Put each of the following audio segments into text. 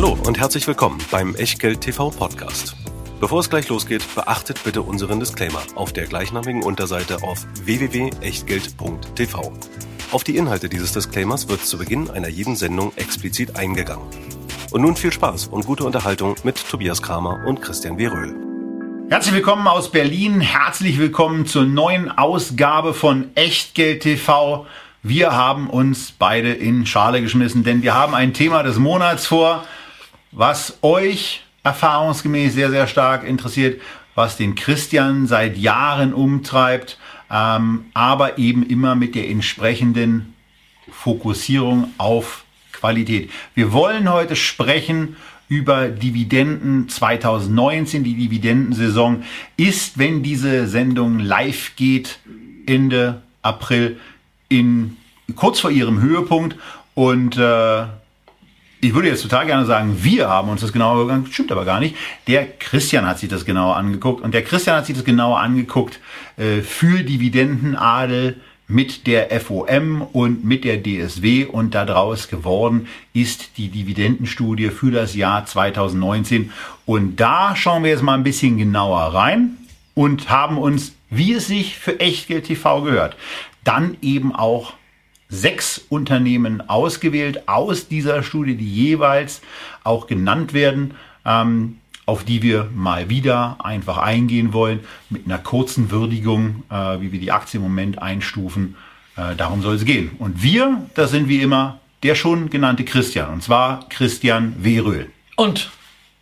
Hallo und herzlich willkommen beim Echtgeld TV Podcast. Bevor es gleich losgeht, beachtet bitte unseren Disclaimer auf der gleichnamigen Unterseite auf www.echtgeld.tv. Auf die Inhalte dieses Disclaimers wird zu Beginn einer jeden Sendung explizit eingegangen. Und nun viel Spaß und gute Unterhaltung mit Tobias Kramer und Christian Weröhl. Herzlich willkommen aus Berlin. Herzlich willkommen zur neuen Ausgabe von Echtgeld TV. Wir haben uns beide in Schale geschmissen, denn wir haben ein Thema des Monats vor, was euch erfahrungsgemäß sehr, sehr stark interessiert, was den Christian seit Jahren umtreibt, ähm, aber eben immer mit der entsprechenden Fokussierung auf Qualität. Wir wollen heute sprechen über Dividenden 2019. Die Dividendensaison ist, wenn diese Sendung live geht, Ende April in kurz vor ihrem Höhepunkt und äh, ich würde jetzt total gerne sagen, wir haben uns das genauer angeguckt, stimmt aber gar nicht. Der Christian hat sich das genauer angeguckt. Und der Christian hat sich das genauer angeguckt äh, für Dividendenadel mit der FOM und mit der DSW und daraus geworden ist die Dividendenstudie für das Jahr 2019 und da schauen wir jetzt mal ein bisschen genauer rein und haben uns, wie es sich für Echtgeld TV gehört, dann eben auch sechs Unternehmen ausgewählt aus dieser Studie, die jeweils auch genannt werden, ähm, auf die wir mal wieder einfach eingehen wollen, mit einer kurzen Würdigung, äh, wie wir die Aktie im Moment einstufen. Äh, darum soll es gehen. Und wir, das sind wie immer der schon genannte Christian, und zwar Christian Weröhl. Und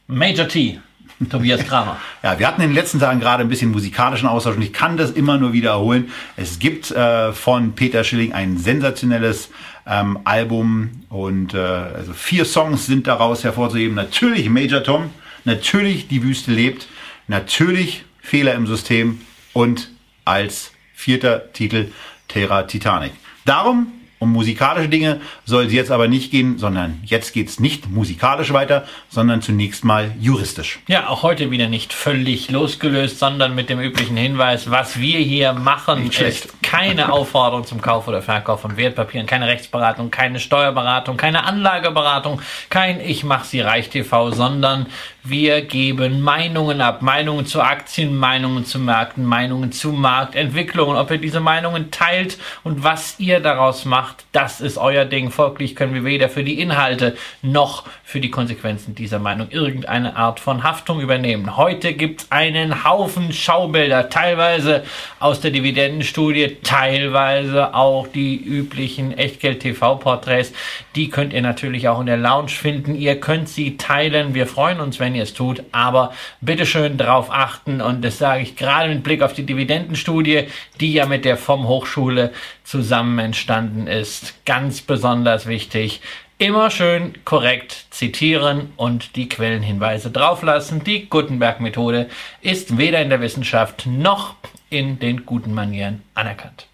Major T. Tobias Kramer. ja, wir hatten in den letzten Tagen gerade ein bisschen musikalischen Austausch und ich kann das immer nur wiederholen. Es gibt äh, von Peter Schilling ein sensationelles ähm, Album und äh, also vier Songs sind daraus hervorzuheben. Natürlich Major Tom, natürlich Die Wüste lebt, natürlich Fehler im System und als vierter Titel Terra Titanic. Darum um musikalische Dinge soll es jetzt aber nicht gehen, sondern jetzt geht es nicht musikalisch weiter, sondern zunächst mal juristisch. Ja, auch heute wieder nicht völlig losgelöst, sondern mit dem üblichen Hinweis, was wir hier machen, ist keine Aufforderung zum Kauf oder Verkauf von Wertpapieren, keine Rechtsberatung, keine Steuerberatung, keine Anlageberatung, kein Ich mach sie reich TV, sondern wir geben Meinungen ab. Meinungen zu Aktien, Meinungen zu Märkten, Meinungen zu Marktentwicklungen. Ob ihr diese Meinungen teilt und was ihr daraus macht, das ist euer Ding. Folglich können wir weder für die Inhalte noch für die Konsequenzen dieser Meinung irgendeine Art von Haftung übernehmen. Heute gibt es einen Haufen Schaubilder, teilweise aus der Dividendenstudie, teilweise auch die üblichen Echtgeld-TV-Porträts. Die könnt ihr natürlich auch in der Lounge finden. Ihr könnt sie teilen. Wir freuen uns, wenn ihr es tut. Aber bitteschön darauf achten. Und das sage ich gerade mit Blick auf die Dividendenstudie, die ja mit der vom Hochschule zusammen entstanden ist. Ganz besonders wichtig. Immer schön korrekt zitieren und die Quellenhinweise drauflassen. Die Gutenberg-Methode ist weder in der Wissenschaft noch in den guten Manieren anerkannt.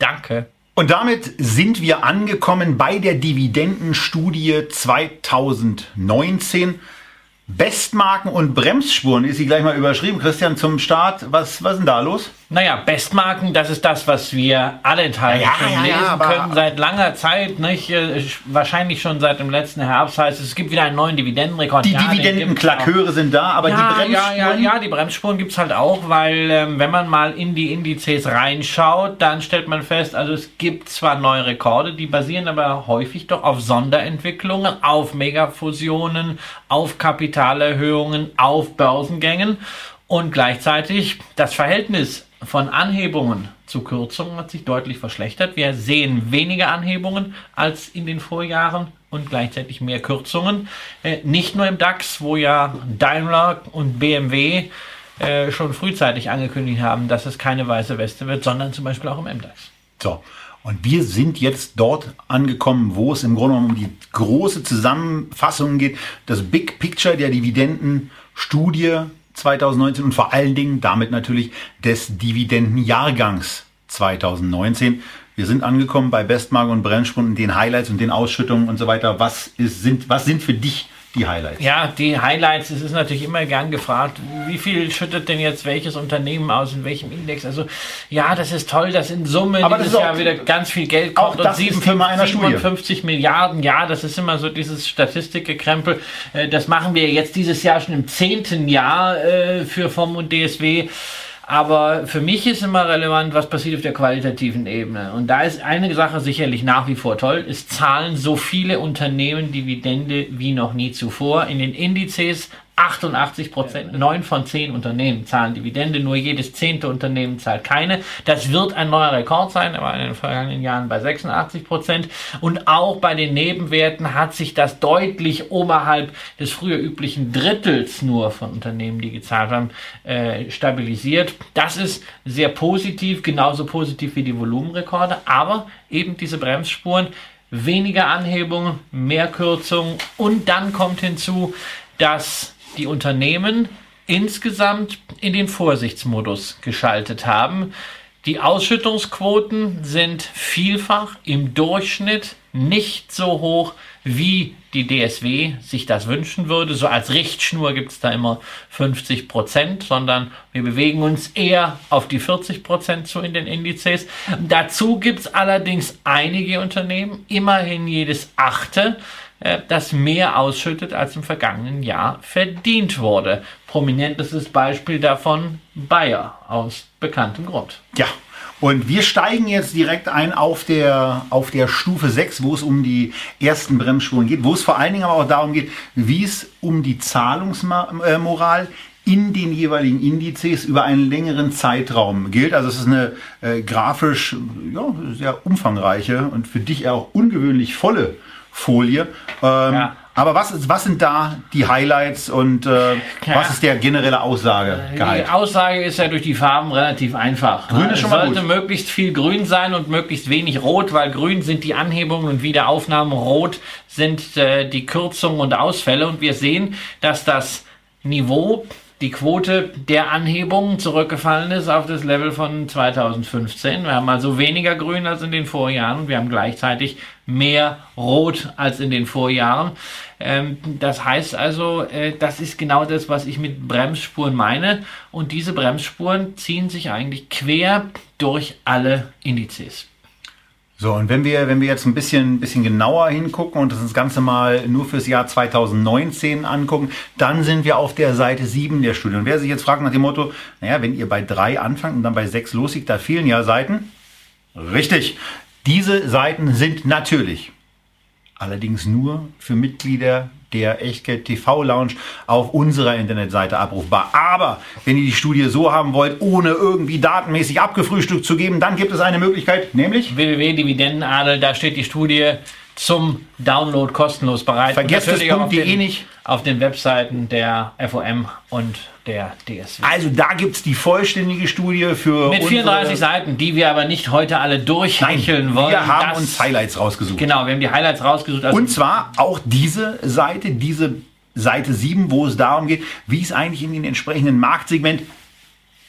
Danke. Und damit sind wir angekommen bei der Dividendenstudie 2019. Bestmarken und Bremsspuren ist sie gleich mal überschrieben. Christian, zum Start, was, was ist denn da los? Naja, Bestmarken, das ist das, was wir alle enthalten ja, können, ja, lesen ja, können seit langer Zeit, nicht? Äh, wahrscheinlich schon seit dem letzten Herbst. Heißt es, gibt wieder einen neuen Dividendenrekord. Die ja, Dividendenklaköre sind da, aber die Bremsspuren? Ja, ja, ja, die Bremsspuren gibt es halt auch, weil ähm, wenn man mal in die Indizes reinschaut, dann stellt man fest, also es gibt zwar neue Rekorde, die basieren aber häufig doch auf Sonderentwicklungen, auf Megafusionen, auf Kapitalerhöhungen, auf Börsengängen. Und gleichzeitig das Verhältnis von Anhebungen zu Kürzungen hat sich deutlich verschlechtert. Wir sehen weniger Anhebungen als in den Vorjahren und gleichzeitig mehr Kürzungen. Äh, nicht nur im DAX, wo ja Daimler und BMW äh, schon frühzeitig angekündigt haben, dass es keine weiße Weste wird, sondern zum Beispiel auch im MDAX. So. Und wir sind jetzt dort angekommen, wo es im Grunde um die große Zusammenfassung geht. Das Big Picture der Dividendenstudie 2019 und vor allen Dingen damit natürlich des Dividendenjahrgangs 2019. Wir sind angekommen bei Bestmark und Brennspunden, den Highlights und den Ausschüttungen und so weiter. Was ist, sind, was sind für dich die Highlights? Ja, die Highlights, es ist natürlich immer gern gefragt, wie viel schüttet denn jetzt welches Unternehmen aus, in welchem Index? Also ja, das ist toll, dass in Summe Aber dieses Jahr wieder ganz viel Geld kommt. einer Studie. 57 Milliarden, ja, das ist immer so dieses Statistikgekrempel. Äh, Das machen wir jetzt dieses Jahr schon im zehnten Jahr äh, für FOM und DSW. Aber für mich ist immer relevant, was passiert auf der qualitativen Ebene. Und da ist eine Sache sicherlich nach wie vor toll. Es zahlen so viele Unternehmen Dividende wie noch nie zuvor. In den Indizes 88 Prozent, neun von zehn Unternehmen zahlen Dividende, nur jedes zehnte Unternehmen zahlt keine. Das wird ein neuer Rekord sein, er war in den vergangenen Jahren bei 86 Prozent. Und auch bei den Nebenwerten hat sich das deutlich oberhalb des früher üblichen Drittels nur von Unternehmen, die gezahlt haben, äh, stabilisiert. Das ist sehr positiv, genauso positiv wie die Volumenrekorde, aber eben diese Bremsspuren, weniger Anhebungen, mehr Kürzungen und dann kommt hinzu, dass die Unternehmen insgesamt in den Vorsichtsmodus geschaltet haben. Die Ausschüttungsquoten sind vielfach im Durchschnitt nicht so hoch, wie die DSW sich das wünschen würde. So als Richtschnur gibt es da immer 50 Prozent, sondern wir bewegen uns eher auf die 40 Prozent zu in den Indizes. Dazu gibt es allerdings einige Unternehmen, immerhin jedes achte, das mehr ausschüttet, als im vergangenen Jahr verdient wurde. Prominentestes Beispiel davon Bayer aus bekanntem Grund. Ja. Und wir steigen jetzt direkt ein auf der, auf der Stufe 6, wo es um die ersten Bremsspuren geht, wo es vor allen Dingen aber auch darum geht, wie es um die Zahlungsmoral in den jeweiligen Indizes über einen längeren Zeitraum gilt. Also es ist eine äh, grafisch ja, sehr umfangreiche und für dich auch ungewöhnlich volle Folie. Ähm, Ja. Aber was, ist, was sind da die Highlights und äh, was ist der generelle Aussagegehalt? Die Aussage ist ja durch die Farben relativ einfach. Grün ist es schon mal sollte gut. möglichst viel Grün sein und möglichst wenig Rot, weil Grün sind die Anhebungen und Wiederaufnahmen, Rot sind äh, die Kürzungen und Ausfälle. Und wir sehen, dass das Niveau, die Quote der Anhebungen zurückgefallen ist auf das Level von 2015. Wir haben also weniger Grün als in den Vorjahren und wir haben gleichzeitig mehr Rot als in den Vorjahren. Ähm, das heißt also, äh, das ist genau das, was ich mit Bremsspuren meine. Und diese Bremsspuren ziehen sich eigentlich quer durch alle Indizes. So, und wenn wir, wenn wir jetzt ein bisschen, bisschen genauer hingucken und das Ganze mal nur fürs Jahr 2019 angucken, dann sind wir auf der Seite 7 der Studie. Und wer sich jetzt fragt nach dem Motto, naja, wenn ihr bei 3 anfangt und dann bei 6 loslegt, da fehlen ja Seiten. Richtig. Diese Seiten sind natürlich allerdings nur für Mitglieder der Echtgeld TV Lounge auf unserer Internetseite abrufbar. Aber wenn ihr die Studie so haben wollt, ohne irgendwie datenmäßig abgefrühstückt zu geben, dann gibt es eine Möglichkeit, nämlich www.dividendenadel, da steht die Studie zum Download kostenlos bereit. Vergesst das Punkt.de den- nicht. Auf den Webseiten der FOM und der DSW. Also da gibt's die vollständige Studie für Mit unsere- 34 Seiten, die wir aber nicht heute alle durchhecheln wollen. wir haben Das- uns Highlights rausgesucht. Genau, wir haben die Highlights rausgesucht. Also Und zwar auch diese Seite, diese Seite 7, wo es darum geht, wie es eigentlich in den entsprechenden Marktsegment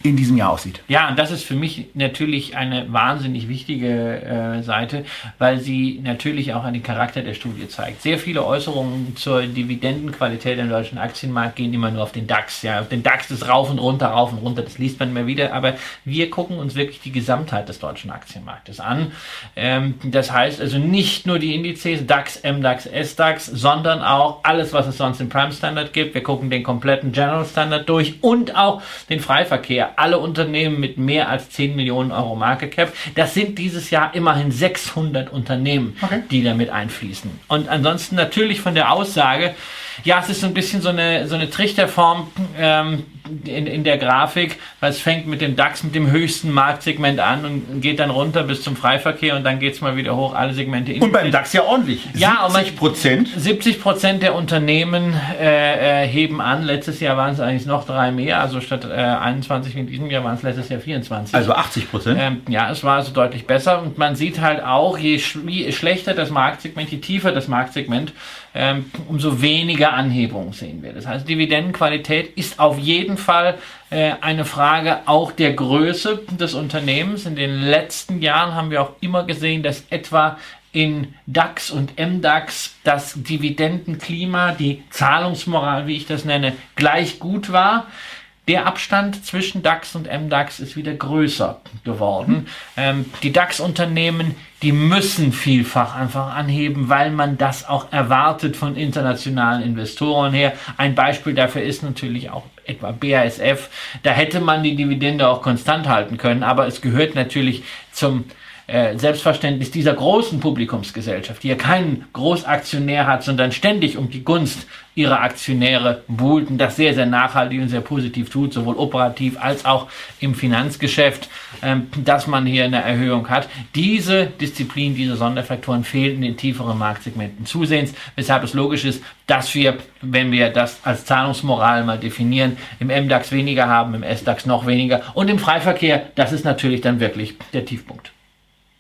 in diesem Jahr aussieht. Ja, und das ist für mich natürlich eine wahnsinnig wichtige äh, Seite, weil sie natürlich auch einen Charakter der Studie zeigt. Sehr viele Äußerungen zur Dividendenqualität im deutschen Aktienmarkt gehen immer nur auf den DAX. Ja, auf den DAX ist rauf und runter, rauf und runter, das liest man immer wieder. Aber wir gucken uns wirklich die Gesamtheit des deutschen Aktienmarktes an. Ähm, das heißt also nicht nur die Indizes DAX, MDAX, SDAX, sondern auch alles, was es sonst im Prime Standard gibt. Wir gucken den kompletten General Standard durch und auch den Freiverkehr. Alle Unternehmen mit mehr als 10 Millionen Euro Market Cap. Das sind dieses Jahr immerhin 600 Unternehmen, Okay. die damit einfließen. Und ansonsten natürlich von der Aussage, ja, es ist so ein bisschen so eine, so eine Trichterform ähm, in, in der Grafik, weil es fängt mit dem DAX, mit dem höchsten Marktsegment an und geht dann runter bis zum Freiverkehr und dann geht es mal wieder hoch, alle Segmente. Und beim DAX ja ordentlich. Ja, und man- 70 Prozent. 70 Prozent der Unternehmen äh, äh, heben an. Letztes Jahr waren es eigentlich noch drei mehr. Also statt äh, 21 in diesem Jahr waren es letztes Jahr 24. Also 80 Prozent. Ähm, ja, es war also deutlich besser und man sieht halt auch, je, sch je schlechter das Marktsegment, je tiefer das Marktsegment, ähm, umso weniger Anhebungen sehen wir. Das heißt, Dividendenqualität ist auf jeden Fall äh, eine Frage auch der Größe des Unternehmens. In den letzten Jahren haben wir auch immer gesehen, dass etwa in DAX und MDAX das Dividendenklima, die Zahlungsmoral, wie ich das nenne, gleich gut war. Der Abstand zwischen DAX und MDAX ist wieder größer geworden. Ähm, die DAX-Unternehmen, die müssen vielfach einfach anheben, weil man das auch erwartet von internationalen Investoren her. Ein Beispiel dafür ist natürlich auch etwa BASF. Da hätte man die Dividende auch konstant halten können, aber es gehört natürlich zum äh, Selbstverständnis dieser großen Publikumsgesellschaft, die ja keinen Großaktionär hat, sondern ständig um die Gunst ihrer Aktionäre buhlt und das sehr, sehr nachhaltig und sehr positiv tut, sowohl operativ als auch im Finanzgeschäft, ähm, dass man hier eine Erhöhung hat. Diese Disziplin, diese Sonderfaktoren fehlen in den tieferen Marktsegmenten zusehends, weshalb es logisch ist, dass wir, wenn wir das als Zahlungsmoral mal definieren, im MDAX weniger haben, im SDAX noch weniger und im Freiverkehr, das ist natürlich dann wirklich der Tiefpunkt.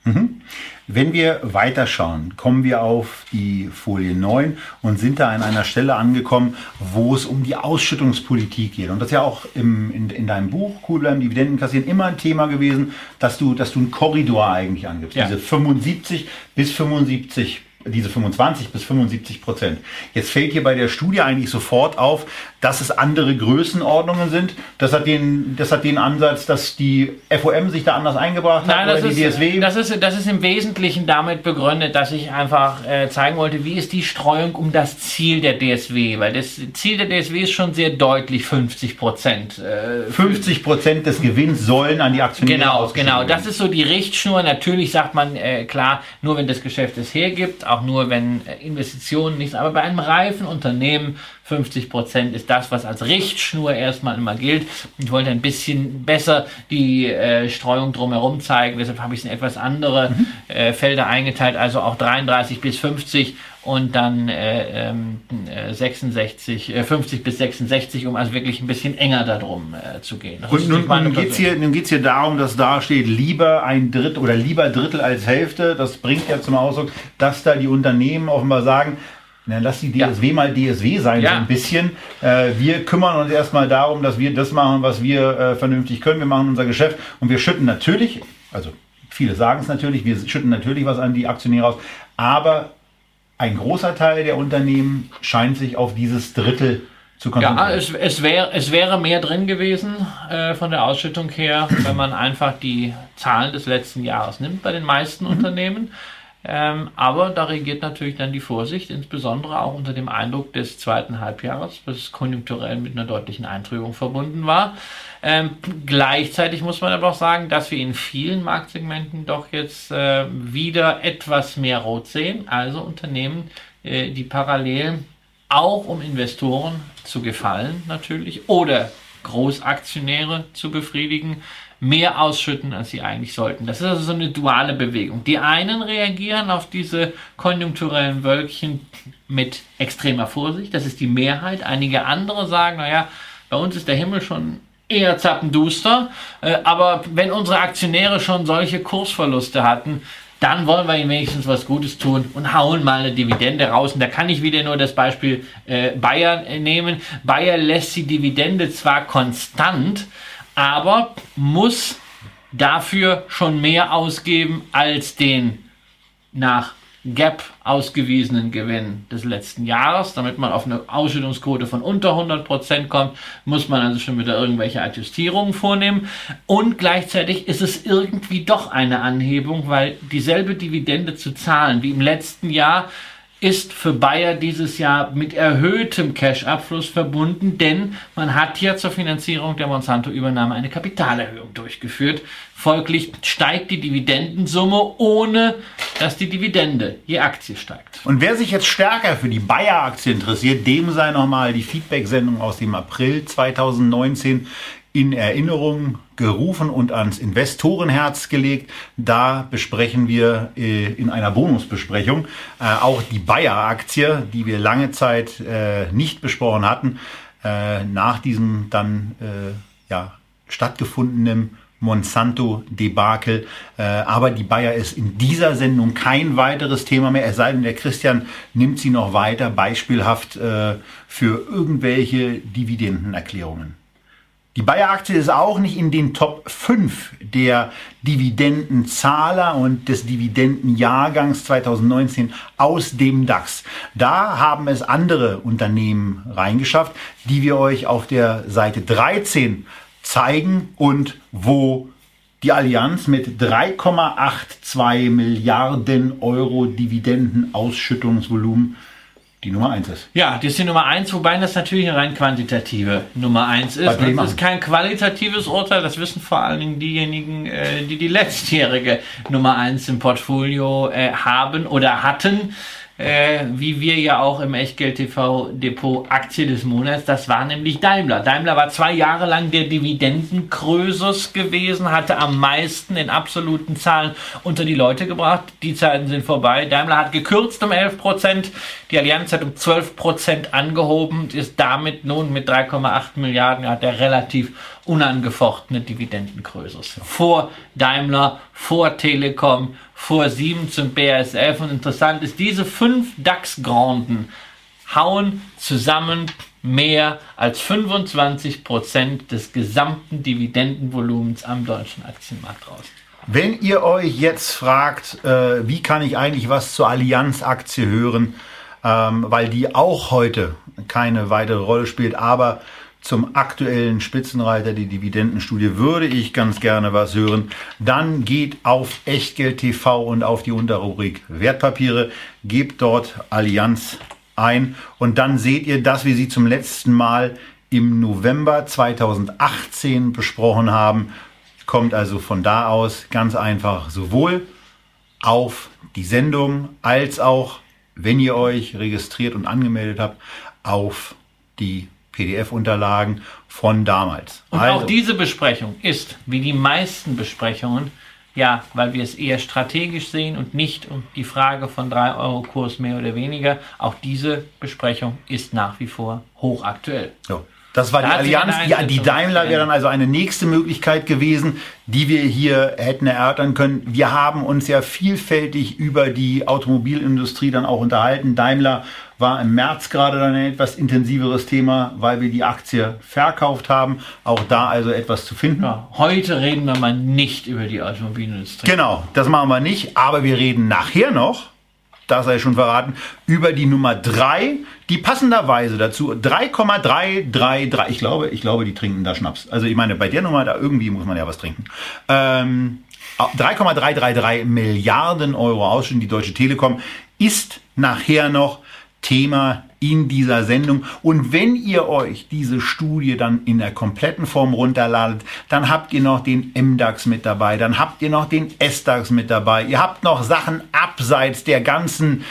Mhm. Wenn wir weiterschauen, kommen wir auf die Folie 9 und sind da an einer Stelle angekommen, wo es um die Ausschüttungspolitik geht. Und das ist ja auch im, in, in deinem Buch, Cool bleiben, Dividenden kassieren, immer ein Thema gewesen, dass du, dass du einen Korridor eigentlich angibst. Ja. Diese 75 bis 75 diese 25 bis 75 Prozent. Jetzt fällt hier bei der Studie eigentlich sofort auf, dass es andere Größenordnungen sind. Das hat den, das hat den Ansatz, dass die FOM sich da anders eingebracht Nein, hat oder die ist, DSW. Das ist, das ist im Wesentlichen damit begründet, dass ich einfach äh, zeigen wollte, wie ist die Streuung um das Ziel der DSW, weil das Ziel der DSW ist schon sehr deutlich 50 Prozent. Äh, 50 Prozent des Gewinns sollen an die Aktionäre Genau, genau. Das ist so die Richtschnur. Natürlich sagt man äh, klar, nur wenn das Geschäft es hergibt, auch nur wenn äh, Investitionen nichts, aber bei einem reifen Unternehmen 50 Prozent ist das, was als Richtschnur erstmal immer gilt. Ich wollte ein bisschen besser die äh, Streuung drumherum zeigen, deshalb habe ich es in etwas andere mhm. äh, Felder eingeteilt, also auch 33 bis 50 und dann äh, ähm, 66, äh, 50 bis 66, um also wirklich ein bisschen enger darum äh, zu gehen. Das und nun, nun geht es hier, hier darum, dass da steht, lieber ein Drittel oder lieber Drittel als Hälfte. Das bringt ja zum Ausdruck, dass da die Unternehmen offenbar sagen, na, lass die DSW ja. mal DSW sein, ja. so ein bisschen. Äh, wir kümmern uns erstmal darum, dass wir das machen, was wir äh, vernünftig können. Wir machen unser Geschäft und wir schütten natürlich, also viele sagen es natürlich, wir schütten natürlich was an die Aktionäre aus, aber ein großer Teil der Unternehmen scheint sich auf dieses Drittel zu konzentrieren. Ja, es, es, wär, es wäre mehr drin gewesen äh, von der Ausschüttung her, wenn man einfach die Zahlen des letzten Jahres nimmt bei den meisten mhm. Unternehmen. Ähm, aber da regiert natürlich dann die Vorsicht, insbesondere auch unter dem Eindruck des zweiten Halbjahres, was konjunkturell mit einer deutlichen Eintrübung verbunden war. Ähm, gleichzeitig muss man aber auch sagen, dass wir in vielen Marktsegmenten doch jetzt äh, wieder etwas mehr Rot sehen, also Unternehmen, äh, die parallel auch um Investoren zu gefallen natürlich oder Großaktionäre zu befriedigen, mehr ausschütten, als sie eigentlich sollten. Das ist also so eine duale Bewegung. Die einen reagieren auf diese konjunkturellen Wölkchen mit extremer Vorsicht, das ist die Mehrheit. Einige andere sagen, naja, bei uns ist der Himmel schon eher zappenduster, äh, aber wenn unsere Aktionäre schon solche Kursverluste hatten, dann wollen wir ihnen wenigstens was Gutes tun und hauen mal eine Dividende raus. Und da kann ich wieder nur das Beispiel äh, Bayer nehmen. Bayer lässt die Dividende zwar konstant, aber muss dafür schon mehr ausgeben als den nach Gap ausgewiesenen Gewinn des letzten Jahres. Damit man auf eine Ausschüttungsquote von unter 100% kommt, muss man also schon wieder irgendwelche Adjustierungen vornehmen. Und gleichzeitig ist es irgendwie doch eine Anhebung, weil dieselbe Dividende zu zahlen wie im letzten Jahr ist für Bayer dieses Jahr mit erhöhtem Cash-Abfluss verbunden, denn man hat ja zur Finanzierung der Monsanto-Übernahme eine Kapitalerhöhung durchgeführt. Folglich steigt die Dividendensumme, ohne dass die Dividende je Aktie steigt. Und wer sich jetzt stärker für die Bayer-Aktie interessiert, dem sei nochmal die Feedback-Sendung aus dem April 2019 in Erinnerung gerufen und ans Investorenherz gelegt. Da besprechen wir äh, in einer Bonusbesprechung äh, auch die Bayer-Aktie, die wir lange Zeit äh, nicht besprochen hatten, nach diesem dann ja, stattgefundenen Monsanto-Debakel. Aber die Bayer ist in dieser Sendung kein weiteres Thema mehr, es sei denn, der Christian nimmt sie noch weiter beispielhaft für irgendwelche Dividendenerklärungen. Die Bayer-Aktie ist auch nicht in den Top 5 der Dividendenzahler und des Dividendenjahrgangs 2019 aus dem DAX. Da haben es andere Unternehmen reingeschafft, die wir euch auf der Seite 13 zeigen und wo die Allianz mit 3,82 Milliarden Euro Dividendenausschüttungsvolumen die Nummer 1 ist. Ja, die ist die Nummer 1, wobei das natürlich eine rein quantitative Nummer 1 ist. Das ist kein qualitatives Urteil, das wissen vor allen Dingen diejenigen, äh, die die letztjährige Nummer 1 im Portfolio äh, haben oder hatten äh, wie wir ja auch im Echtgeld TV Depot Aktie des Monats. Das war nämlich Daimler. Daimler war zwei Jahre lang der Dividendenkrösus gewesen, hatte am meisten in absoluten Zahlen unter die Leute gebracht. Die Zeiten sind vorbei. Daimler hat gekürzt um 11 Prozent. Die Allianz hat um 12 Prozent angehoben, ist damit nun mit 3,8 Milliarden, hat er relativ unangefochtene Dividendenkrösus. Vor Daimler, vor Telekom, vor Siemens und BASF. Und interessant ist, diese fünf DAX-Granden hauen zusammen mehr als 25 Prozent des gesamten Dividendenvolumens am deutschen Aktienmarkt raus. Wenn ihr euch jetzt fragt, äh, wie kann ich eigentlich was zur Allianz-Aktie hören, ähm, weil die auch heute keine weitere Rolle spielt, aber zum aktuellen Spitzenreiter, die Dividendenstudie, würde ich ganz gerne was hören. Dann geht auf Echtgeld TV und auf die Unterrubrik Wertpapiere, gebt dort Allianz ein und dann seht ihr, dass wir sie zum letzten Mal im November 2018 besprochen haben. Kommt also von da aus ganz einfach sowohl auf die Sendung als auch, wenn ihr euch registriert und angemeldet habt, auf die PDF-Unterlagen von damals. Und also, auch diese Besprechung ist, wie die meisten Besprechungen, ja, weil wir es eher strategisch sehen und nicht um die Frage von 3 Euro Kurs mehr oder weniger, auch diese Besprechung ist nach wie vor hochaktuell. Ja. Das war da die Allianz. Die, die Daimler wäre dann also eine nächste Möglichkeit gewesen, die wir hier hätten erörtern können. Wir haben uns ja vielfältig über die Automobilindustrie dann auch unterhalten. Daimler war im März gerade dann ein etwas intensiveres Thema, weil wir die Aktie verkauft haben. Auch da also etwas zu finden. Ja, heute reden wir mal nicht über die Automobilindustrie. Genau, das machen wir nicht. Aber wir reden nachher noch das sei schon verraten, über die Nummer 3, die passenderweise dazu 3,333, ich glaube, ich glaube, die trinken da Schnaps. Also ich meine, bei der Nummer, da irgendwie muss man ja was trinken. Ähm, 3,333 Milliarden Euro Ausschüttung, die Deutsche Telekom ist nachher noch Thema in dieser Sendung. Und wenn ihr euch diese Studie dann in der kompletten Form runterladet, dann habt ihr noch den MDAX mit dabei, dann habt ihr noch den SDAX mit dabei, ihr habt noch Sachen abseits der ganzen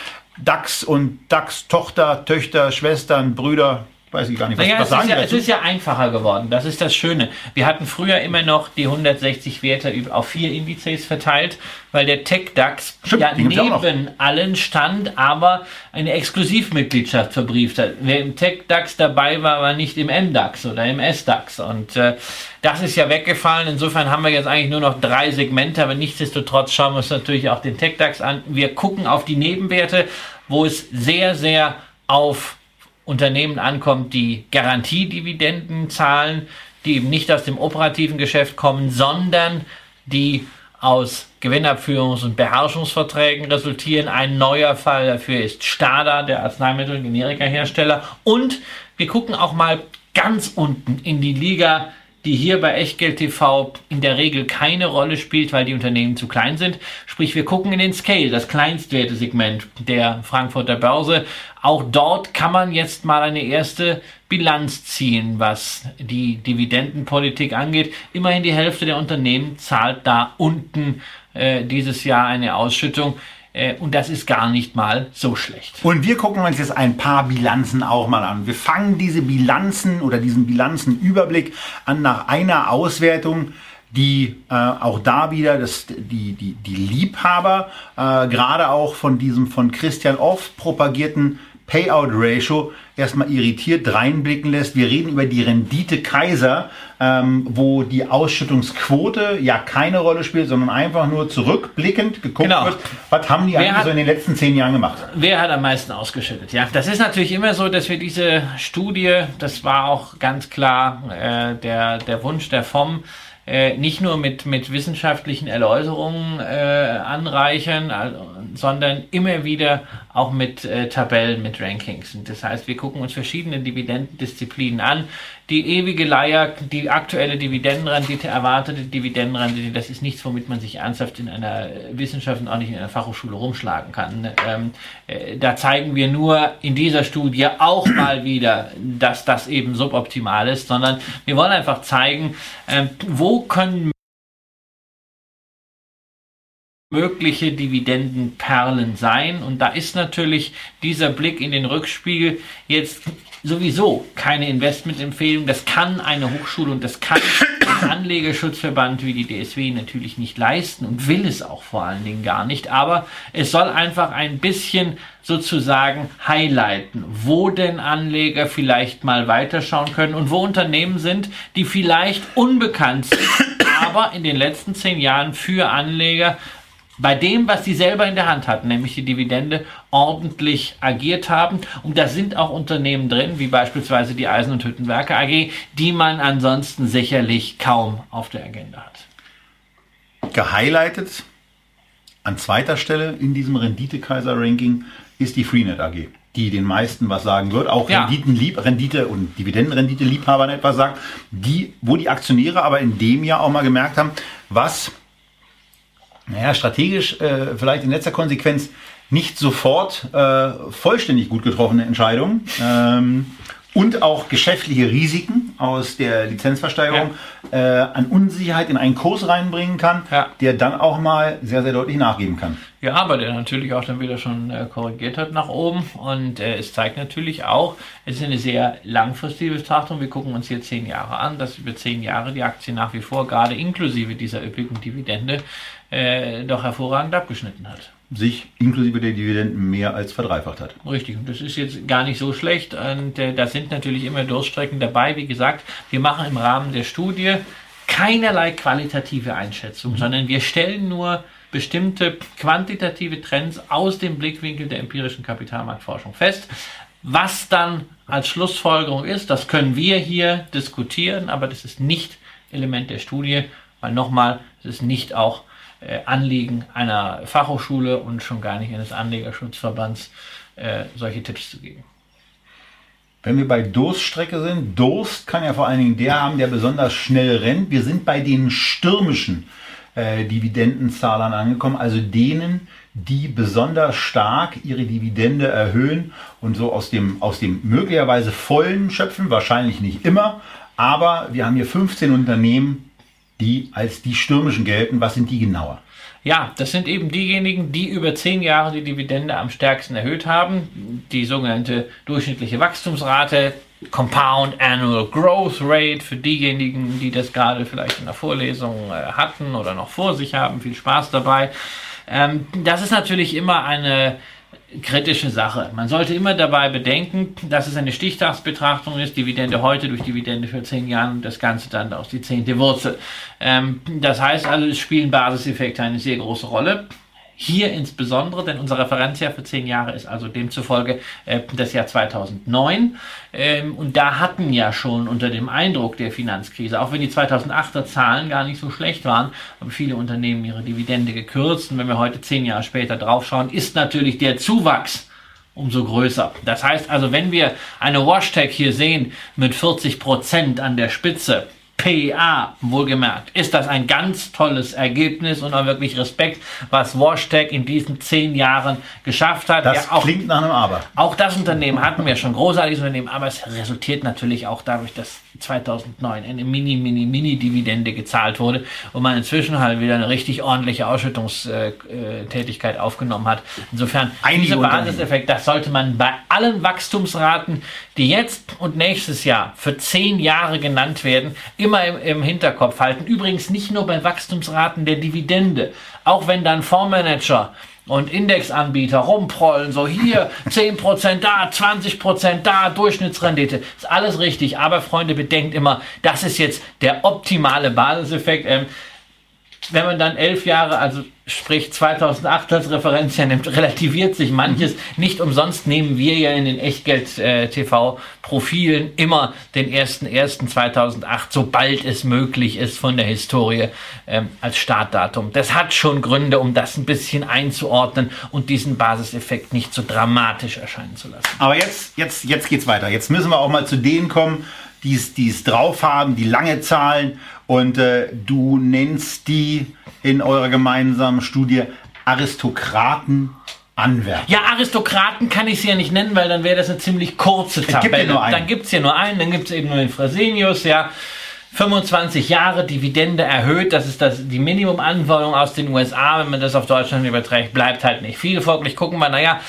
DAX und DAX-Tochter, Töchter, Schwestern, Brüder, weiß ich gar nicht, was, naja, was sagen ja, Es ist ja einfacher geworden, das ist das Schöne. Wir hatten früher immer noch die 160 Werte auf vier Indizes verteilt, weil der Tech-DAX ja neben allen stand, aber eine Exklusivmitgliedschaft verbrieft hat. Wer im Tech-DAX dabei war, war nicht im MDAX oder im S-DAX und äh, das ist ja weggefallen. Insofern haben wir jetzt eigentlich nur noch drei Segmente, aber nichtsdestotrotz schauen wir uns natürlich auch den Tech-DAX an. Wir gucken auf die Nebenwerte, wo es sehr, sehr auf Unternehmen ankommt, die Garantiedividenden zahlen, die eben nicht aus dem operativen Geschäft kommen, sondern die aus Gewinnabführungs- und Beherrschungsverträgen resultieren. Ein neuer Fall dafür ist Stada, der Arzneimittel- und Generikahersteller. Und wir gucken auch mal ganz unten in die Liga die hier bei Echtgeld TV in der Regel keine Rolle spielt, weil die Unternehmen zu klein sind. Sprich, wir gucken in den Scale, das Kleinstwertesegment der Frankfurter Börse. Auch dort kann man jetzt mal eine erste Bilanz ziehen, was die Dividendenpolitik angeht. Immerhin die Hälfte der Unternehmen zahlt da unten äh, dieses Jahr eine Ausschüttung. Äh, und das ist gar nicht mal so schlecht. Und wir gucken uns jetzt ein paar Bilanzen auch mal an. Wir fangen diese Bilanzen oder diesen Bilanzenüberblick an nach einer Auswertung, die äh, auch da wieder das, die, die, die Liebhaber, äh, gerade auch von diesem von Christian oft propagierten Payout Ratio erstmal irritiert reinblicken lässt. Wir reden über die Rendite Kaiser, ähm, wo die Ausschüttungsquote ja keine Rolle spielt, sondern einfach nur zurückblickend geguckt genau. wird, was haben die wer eigentlich hat, so in den letzten zehn Jahren gemacht? Wer hat am meisten ausgeschüttet? Ja, das ist natürlich immer so, dass wir diese Studie, das war auch ganz klar äh, der, der Wunsch der FOM, äh, nicht nur mit, mit wissenschaftlichen Erläuterungen äh, anreichern, also, sondern immer wieder auch mit äh, Tabellen, mit Rankings. Und das heißt, wir gucken uns verschiedene Dividendendisziplinen an. Die ewige Leier, die aktuelle Dividendenrendite, erwartete Dividendenrendite, das ist nichts, womit man sich ernsthaft in einer Wissenschaft und auch nicht in einer Fachhochschule rumschlagen kann. Ähm, äh, da zeigen wir nur in dieser Studie auch mal wieder, dass das eben suboptimal ist, sondern wir wollen einfach zeigen, äh, wo können mögliche Dividendenperlen sein. Und da ist natürlich dieser Blick in den Rückspiegel jetzt sowieso keine Investmentempfehlung. Das kann eine Hochschule und das kann ein Anlegerschutzverband wie die DSW natürlich nicht leisten und will es auch vor allen Dingen gar nicht. Aber es soll einfach ein bisschen sozusagen highlighten, wo denn Anleger vielleicht mal weiterschauen können und wo Unternehmen sind, die vielleicht unbekannt sind, aber in den letzten zehn Jahren für Anleger bei dem, was sie selber in der Hand hatten, nämlich die Dividende, ordentlich agiert haben. Und da sind auch Unternehmen drin, wie beispielsweise die Eisen- und Hüttenwerke AG, die man ansonsten sicherlich kaum auf der Agenda hat. Gehighlightet an zweiter Stelle in diesem Rendite-Kaiser-Ranking ist die Freenet AG, die den meisten was sagen wird, auch ja. Renditenlieb, Rendite und Dividendenrendite-Liebhabern etwas sagt, die, wo die Aktionäre aber in dem Jahr auch mal gemerkt haben, was naja, strategisch äh, vielleicht in letzter Konsequenz nicht sofort äh, vollständig gut getroffene Entscheidungen ähm, und auch geschäftliche Risiken aus der Lizenzversteigerung ja. äh, an Unsicherheit in einen Kurs reinbringen kann, ja. der dann auch mal sehr, sehr deutlich nachgeben kann. Ja, aber der natürlich auch dann wieder schon äh, korrigiert hat nach oben und äh, es zeigt natürlich auch, es ist eine sehr langfristige Betrachtung. Wir gucken uns hier zehn Jahre an, dass über zehn Jahre die Aktie nach wie vor gerade inklusive dieser üppigen Dividende äh, doch hervorragend abgeschnitten hat. Sich inklusive der Dividenden mehr als verdreifacht hat. Richtig, und das ist jetzt gar nicht so schlecht. Und äh, da sind natürlich immer Durststrecken dabei. Wie gesagt, wir machen im Rahmen der Studie keinerlei qualitative Einschätzung, mhm. sondern wir stellen nur bestimmte quantitative Trends aus dem Blickwinkel der empirischen Kapitalmarktforschung fest. Was dann als Schlussfolgerung ist, das können wir hier diskutieren, aber das ist nicht Element der Studie, weil nochmal, es ist nicht auch Anliegen einer Fachhochschule und schon gar nicht eines Anlegerschutzverbands, äh, solche Tipps zu geben. Wenn wir bei Durststrecke sind, Durst kann ja vor allen Dingen der haben, der besonders schnell rennt. Wir sind bei den stürmischen äh, Dividendenzahlern angekommen, also denen, die besonders stark ihre Dividende erhöhen und so aus dem, aus dem möglicherweise vollen schöpfen, wahrscheinlich nicht immer, aber wir haben hier 15 Unternehmen, die als die stürmischen gelten. Was sind die genauer? Ja, das sind eben diejenigen, die über zehn Jahre die Dividende am stärksten erhöht haben. Die sogenannte durchschnittliche Wachstumsrate, Compound Annual Growth Rate für diejenigen, die das gerade vielleicht in der Vorlesung äh, hatten oder noch vor sich haben. Viel Spaß dabei. Ähm, das ist natürlich immer eine kritische Sache. Man sollte immer dabei bedenken, dass es eine Stichtagsbetrachtung ist, Dividende heute durch Dividende für zehn Jahre und das Ganze dann aus die zehnte Wurzel. Ähm, das heißt also, es spielen Basiseffekte eine sehr große Rolle. Hier insbesondere, denn unser Referenzjahr für zehn Jahre ist also demzufolge äh, das Jahr 2009. Ähm, und da hatten ja schon unter dem Eindruck der Finanzkrise, auch wenn die 2008er Zahlen gar nicht so schlecht waren, haben viele Unternehmen ihre Dividende gekürzt. Und wenn wir heute zehn Jahre später draufschauen, ist natürlich der Zuwachs umso größer. Das heißt also, wenn wir eine Washtag hier sehen mit 40 Prozent an der Spitze, PA, wohlgemerkt, ist das ein ganz tolles Ergebnis und auch wirklich Respekt, was Washtag in diesen zehn Jahren geschafft hat. Das ja, auch, klingt nach einem Aber. Auch das Unternehmen hatten wir schon, großartiges Unternehmen, aber es resultiert natürlich auch dadurch, dass 2009 eine mini, mini, mini Dividende gezahlt wurde und man inzwischen halt wieder eine richtig ordentliche Ausschüttungstätigkeit aufgenommen hat. Insofern, dieser Basiseffekt, das sollte man bei allen Wachstumsraten, die jetzt und nächstes Jahr für zehn Jahre genannt werden, immer im, im Hinterkopf halten. Übrigens nicht nur bei Wachstumsraten der Dividende. Auch wenn dann Fondsmanager und Indexanbieter rumprollen, so hier 10% da, 20% da, Durchschnittsrendite. Ist alles richtig, aber Freunde, bedenkt immer, das ist jetzt der optimale Basiseffekt. Ähm, wenn man dann elf Jahre, also sprich 2008 als Referenzjahr nimmt, relativiert sich manches. Nicht umsonst nehmen wir ja in den Echtgeld-TV-Profilen immer den 1.1.2008, sobald es möglich ist von der Historie ähm, als Startdatum. Das hat schon Gründe, um das ein bisschen einzuordnen und diesen Basiseffekt nicht so dramatisch erscheinen zu lassen. Aber jetzt, jetzt, jetzt geht's weiter. Jetzt müssen wir auch mal zu denen kommen, die es drauf haben, die lange Zahlen und äh, du nennst die in eurer gemeinsamen Studie Aristokraten Anwärter. Ja, Aristokraten kann ich sie ja nicht nennen, weil dann wäre das eine ziemlich kurze Tabelle. Gibt dann gibt es hier nur einen, dann gibt es eben nur den Fresenius, ja. 25 Jahre Dividende erhöht, das ist das, die Minimumanforderung aus den USA, wenn man das auf Deutschland überträgt, bleibt halt nicht viel. Folglich gucken wir, naja,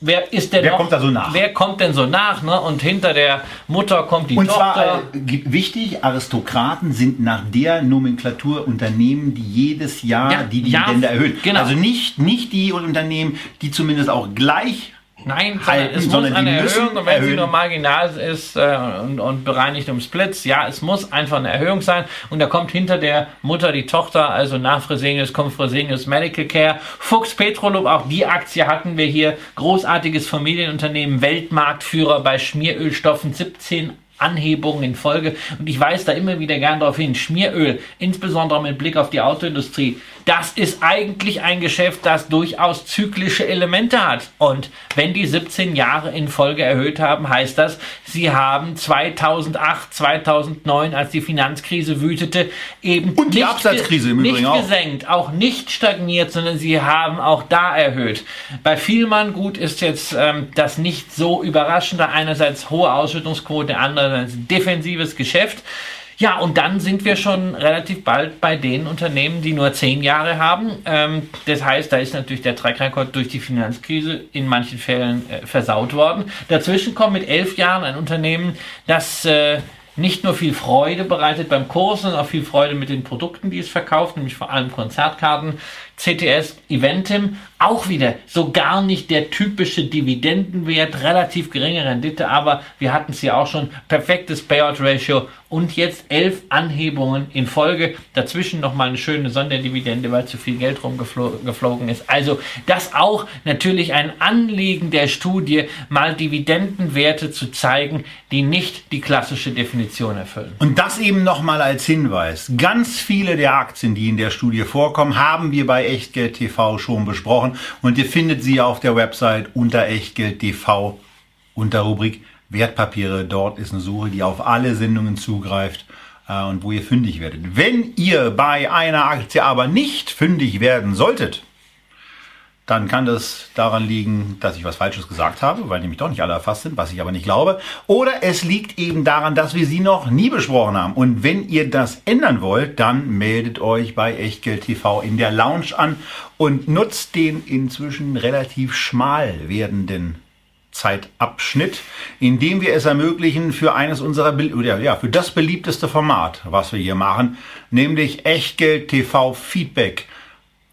wer ist denn wer noch, kommt da so nach? Wer kommt denn so nach? Ne? Und hinter der Mutter kommt die Und Tochter. zwar äh, wichtig, Aristokraten sind nach der Nomenklatur Unternehmen, die jedes Jahr Ja, die Dividende ja, erhöhen. genau. Also nicht, nicht die Unternehmen, die zumindest auch gleich Nein, halten, es muss eine Erhöhung, und wenn sie erhöhen. nur marginal ist äh, und, und bereinigt um Splits, ja, es muss einfach eine Erhöhung sein. Und da kommt hinter der Mutter die Tochter, also nach Fresenius kommt Fresenius Medical Care. Fuchs Petrolub, auch die Aktie hatten wir hier. Großartiges Familienunternehmen, Weltmarktführer bei Schmierölstoffen, 17 Anhebungen in Folge. Und ich weise da immer wieder gern darauf hin. Schmieröl, insbesondere mit Blick auf die Autoindustrie, das ist eigentlich ein Geschäft, das durchaus zyklische Elemente hat. Und wenn die 17 Jahre in Folge erhöht haben, heißt das, sie haben 2008, 2009, als die Finanzkrise wütete, eben Und die nicht, Absatzkrise im nicht Übrigen auch. gesenkt, auch nicht stagniert, sondern sie haben auch da erhöht. Bei Vielmann gut ist jetzt ähm, das nicht so überraschende, einerseits hohe Ausschüttungsquote, andererseits defensives Geschäft. Ja, und dann sind wir schon relativ bald bei den Unternehmen, die nur zehn Jahre haben. Ähm, das heißt, da ist natürlich der Trackrekord durch die Finanzkrise in manchen Fällen äh, versaut worden. Dazwischen kommt mit elf Jahren ein Unternehmen, das äh, nicht nur viel Freude bereitet beim Kurs, sondern auch viel Freude mit den Produkten, die es verkauft, nämlich vor allem Konzertkarten, CTS, Eventim, auch wieder so gar nicht der typische Dividendenwert, relativ geringe Rendite, aber wir hatten es ja auch schon, perfektes Payout-Ratio und jetzt elf Anhebungen in Folge, dazwischen nochmal eine schöne Sonderdividende, weil zu viel Geld rumgeflogen ist. Also das auch natürlich ein Anliegen der Studie, mal Dividendenwerte zu zeigen, die nicht die klassische Definition erfüllen. Und das eben nochmal als Hinweis. Ganz viele der Aktien, die in der Studie vorkommen, haben wir bei Echtgeld TV schon besprochen. Und ihr findet sie auf der Website unter Echtgeld TV unter Rubrik Wertpapiere. Dort ist eine Suche, die auf alle Sendungen zugreift äh, und wo ihr fündig werdet. Wenn ihr bei einer Aktie aber nicht fündig werden solltet, dann kann das daran liegen, dass ich was Falsches gesagt habe, weil nämlich doch nicht alle erfasst sind, was ich aber nicht glaube. Oder es liegt eben daran, dass wir sie noch nie besprochen haben. Und wenn ihr das ändern wollt, dann meldet euch bei Echtgeld TV in der Lounge an und nutzt den inzwischen relativ schmal werdenden Zeitabschnitt, indem wir es ermöglichen für eines unserer ja, für das beliebteste Format, was wir hier machen, nämlich Echtgeld TV Feedback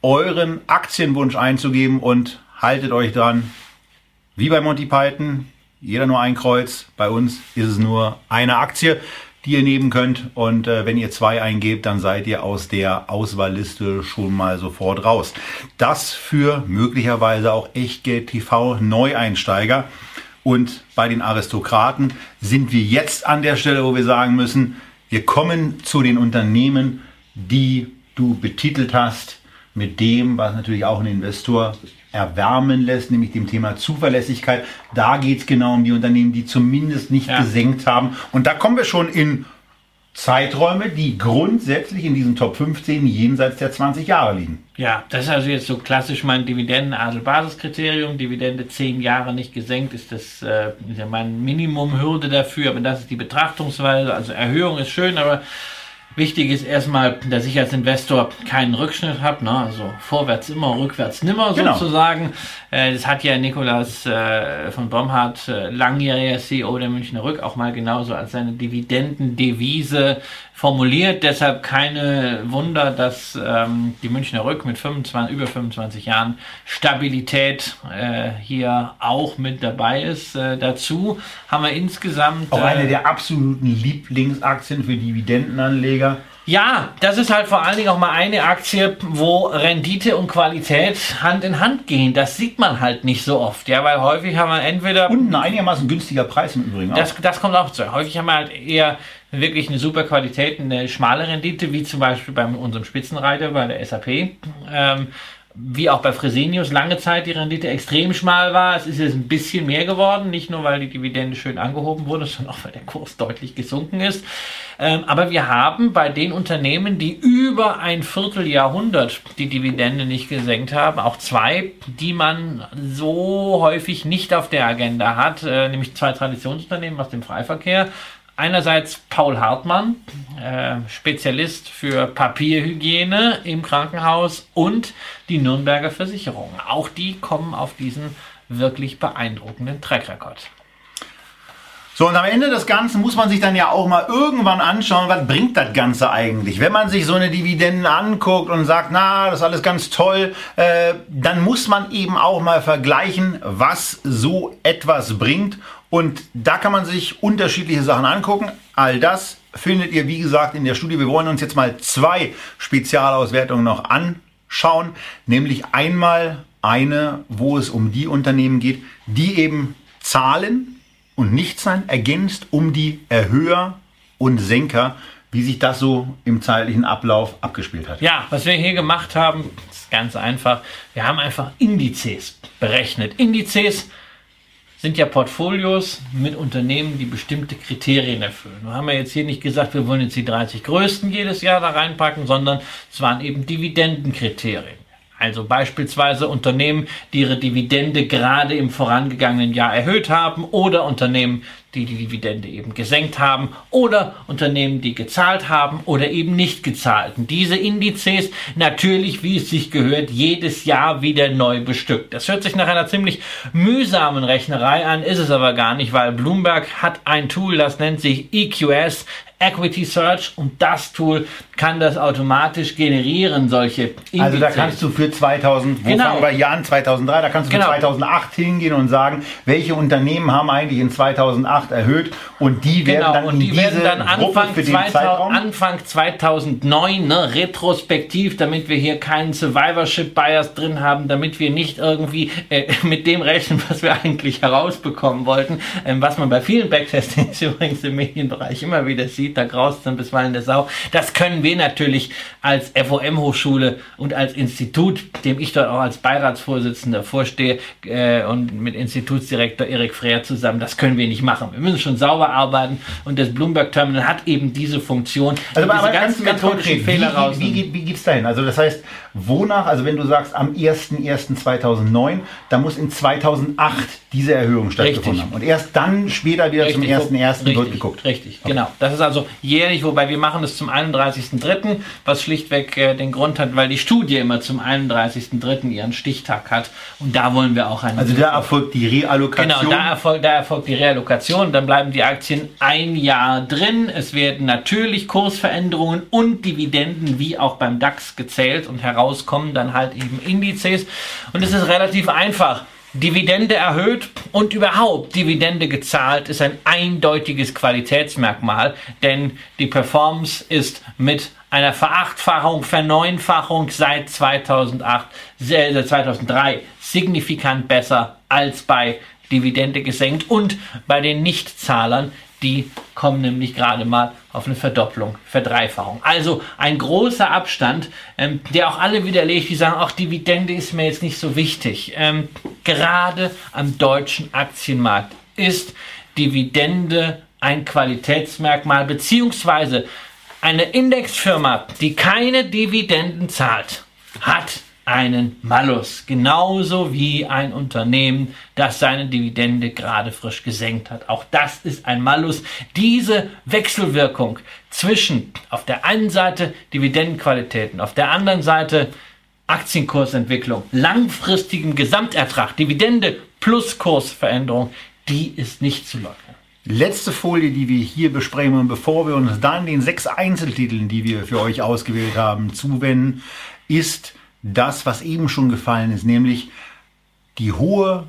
euren Aktienwunsch einzugeben und haltet euch dran. Wie bei Monty Python, jeder nur ein Kreuz. Bei uns ist es nur eine Aktie, die ihr nehmen könnt. Und äh, wenn ihr zwei eingebt, dann seid ihr aus der Auswahlliste schon mal sofort raus. Das für möglicherweise auch Echtgeld TV Neueinsteiger. Und bei den Aristokraten sind wir jetzt an der Stelle, wo wir sagen müssen, wir kommen zu den Unternehmen, die du betitelt hast mit dem, was natürlich auch einen Investor erwärmen lässt, nämlich dem Thema Zuverlässigkeit. Da geht es genau um die Unternehmen, die zumindest nicht Ja. gesenkt haben. Und da kommen wir schon in Zeiträume, die grundsätzlich in diesen Top 15 jenseits der 20 Jahre liegen. Ja, das ist also jetzt so klassisch mein Dividenden-Adel-Basiskriterium. Dividende 10 Jahre nicht gesenkt, ist das äh, ist ja mein Minimumhürde dafür, aber das ist die Betrachtungsweise. Also Erhöhung ist schön, aber Wichtig ist erstmal, dass ich als Investor keinen Rückschnitt habe, ne? also vorwärts immer, rückwärts nimmer genau. sozusagen. Äh, das hat ja Nikolaus äh, von Bomhardt, äh, langjähriger CEO der Münchner Rück, auch mal genauso als seine Dividendendevise formuliert. Deshalb keine Wunder, dass ähm, die Münchner Rück mit 25, über 25 Jahren Stabilität äh, hier auch mit dabei ist. Äh, dazu haben wir insgesamt. Auch eine der absoluten Lieblingsaktien für Dividendenanleger. Ja, das ist halt vor allen Dingen auch mal eine Aktie, wo Rendite und Qualität Hand in Hand gehen. Das sieht man halt nicht so oft, ja, weil häufig haben wir entweder. Und ein einigermaßen günstiger Preis im Übrigen auch. Das, das kommt auch zu. Häufig haben wir halt eher wirklich eine super Qualität, eine schmale Rendite, wie zum Beispiel bei unserem Spitzenreiter bei der SAP. Ähm, wie auch bei Fresenius lange Zeit die Rendite extrem schmal war. Es ist jetzt ein bisschen mehr geworden, nicht nur weil die Dividende schön angehoben wurde, sondern auch weil der Kurs deutlich gesunken ist. Ähm, aber wir haben bei den Unternehmen, die über ein Vierteljahrhundert die Dividende nicht gesenkt haben, auch zwei, die man so häufig nicht auf der Agenda hat, äh, nämlich zwei Traditionsunternehmen aus dem Freiverkehr. Einerseits Paul Hartmann, äh, Spezialist für Papierhygiene im Krankenhaus und die Nürnberger Versicherung. Auch die kommen auf diesen wirklich beeindruckenden Trackrekord. So, und am Ende des Ganzen muss man sich dann ja auch mal irgendwann anschauen, was bringt das Ganze eigentlich? Wenn man sich so eine Dividende anguckt und sagt, na, das ist alles ganz toll, äh, dann muss man eben auch mal vergleichen, was so etwas bringt. Und da kann man sich unterschiedliche Sachen angucken. All das findet ihr, wie gesagt, in der Studie. Wir wollen uns jetzt mal zwei Spezialauswertungen noch anschauen. Nämlich einmal eine, wo es um die Unternehmen geht, die eben Zahlen und Nichtsein ergänzt um die Erhöher und Senker, wie sich das so im zeitlichen Ablauf abgespielt hat. Ja, was wir hier gemacht haben, ist ganz einfach. Wir haben einfach Indizes berechnet. Indizes sind ja Portfolios mit Unternehmen, die bestimmte Kriterien erfüllen. Wir haben ja jetzt hier nicht gesagt, wir wollen jetzt die 30 größten jedes Jahr da reinpacken, sondern es waren eben Dividendenkriterien. Also beispielsweise Unternehmen, die ihre Dividende gerade im vorangegangenen Jahr erhöht haben oder Unternehmen, die die Dividende eben gesenkt haben oder Unternehmen, die gezahlt haben oder eben nicht gezahlt. Und diese Indizes natürlich, wie es sich gehört, jedes Jahr wieder neu bestückt. Das hört sich nach einer ziemlich mühsamen Rechnerei an, ist es aber gar nicht, weil Bloomberg hat ein Tool, das nennt sich EQS, Equity Search und das Tool kann das automatisch generieren, solche Indizes. Also da kannst du für 2000, wo genau. fangen wir hier an, 2003, da kannst du genau. für 2008 hingehen und sagen, welche Unternehmen haben eigentlich in 2008 erhöht und die werden genau. dann und die werden dann Anfang, 2000, Anfang 2009 ne, retrospektiv, damit wir hier keinen Survivorship Bias drin haben, damit wir nicht irgendwie äh, mit dem rechnen, was wir eigentlich herausbekommen wollten, ähm, was man bei vielen Backtestings übrigens im Medienbereich immer wieder sieht da graust dann bisweilen der Sau. Das können wir natürlich als FOM-Hochschule und als Institut, dem ich dort auch als Beiratsvorsitzender vorstehe äh, und mit Institutsdirektor Erik Freer zusammen, das können wir nicht machen. Wir müssen schon sauber arbeiten und das Bloomberg Terminal hat eben diese Funktion. Also aber, aber ganzen ganz methodischen konkret, Fehler wie, raus. Wie, wie, wie geht es dahin? Also das heißt, wonach, also wenn du sagst am 01.01.2009, da muss in 2008 diese Erhöhung stattgefunden haben. Und erst dann später wieder Richtig. zum 1.01. wird geguckt. Richtig, okay. genau. Das ist also jährlich, wobei wir machen es zum 31.03., was schlichtweg äh, den Grund hat, weil die Studie immer zum 31.03. ihren Stichtag hat. Und da wollen wir auch einen. Also da erfolgt die Reallokation. Genau, da erfolgt, da erfolgt die Reallokation. Dann bleiben die Aktien ein Jahr drin. Es werden natürlich Kursveränderungen und Dividenden wie auch beim DAX gezählt und herauskommen dann halt eben Indizes. Und es ist relativ einfach. Dividende erhöht und überhaupt Dividende gezahlt ist ein eindeutiges Qualitätsmerkmal, denn die Performance ist mit einer Verachtfachung, Verneunfachung seit 2008, äh, 2003 signifikant besser als bei Dividende gesenkt und bei den Nichtzahlern die kommen nämlich gerade mal auf eine Verdopplung, Verdreifachung. Also ein großer Abstand, ähm, der auch alle widerlegt, die sagen, auch Dividende ist mir jetzt nicht so wichtig. Ähm, gerade am deutschen Aktienmarkt ist Dividende ein Qualitätsmerkmal, beziehungsweise eine Indexfirma, die keine Dividenden zahlt, hat einen Malus. Genauso wie ein Unternehmen, das seine Dividende gerade frisch gesenkt hat. Auch das ist ein Malus. Diese Wechselwirkung zwischen auf der einen Seite Dividendenqualitäten, auf der anderen Seite Aktienkursentwicklung, langfristigem Gesamtertrag, Dividende plus Kursveränderung, die ist nicht zu lockern. Letzte Folie, die wir hier besprechen, und bevor wir uns dann den sechs Einzeltiteln, die wir für euch ausgewählt haben, zuwenden, ist das, was eben schon gefallen ist, nämlich die hohe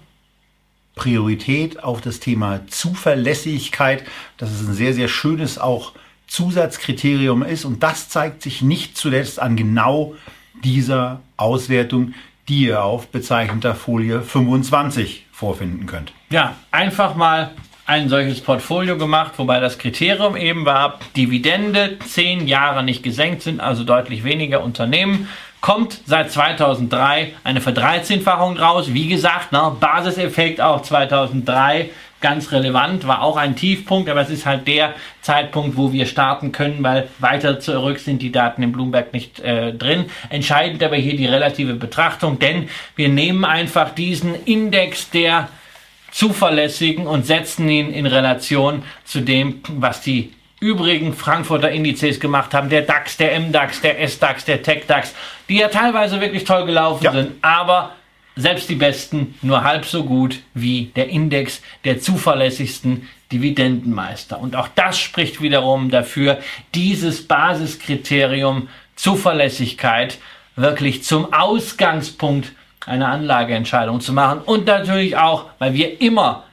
Priorität auf das Thema Zuverlässigkeit, dass es ein sehr, sehr schönes auch Zusatzkriterium ist. Und das zeigt sich nicht zuletzt an genau dieser Auswertung, die ihr auf bezeichneter Folie 25 vorfinden könnt. Ja, einfach mal ein solches Portfolio gemacht, wobei das Kriterium eben war, Dividende zehn Jahre nicht gesenkt sind, also deutlich weniger Unternehmen. Kommt seit 2003 eine Verdreizehnfachung raus. Wie gesagt, ne, Basiseffekt auch 2003 ganz relevant, war auch ein Tiefpunkt, aber es ist halt der Zeitpunkt, wo wir starten können, weil weiter zurück sind die Daten in Bloomberg nicht äh, drin. Entscheidend aber hier die relative Betrachtung, denn wir nehmen einfach diesen Index der zuverlässigen und setzen ihn in Relation zu dem, was die übrigen Frankfurter Indizes gemacht haben, der DAX, der MDAX, der SDAX, der TechDAX, die ja teilweise wirklich toll gelaufen ja. sind, aber selbst die besten nur halb so gut wie der Index der zuverlässigsten Dividendenmeister. Und auch das spricht wiederum dafür, dieses Basiskriterium Zuverlässigkeit wirklich zum Ausgangspunkt eine Anlageentscheidung zu machen und natürlich auch, weil wir immer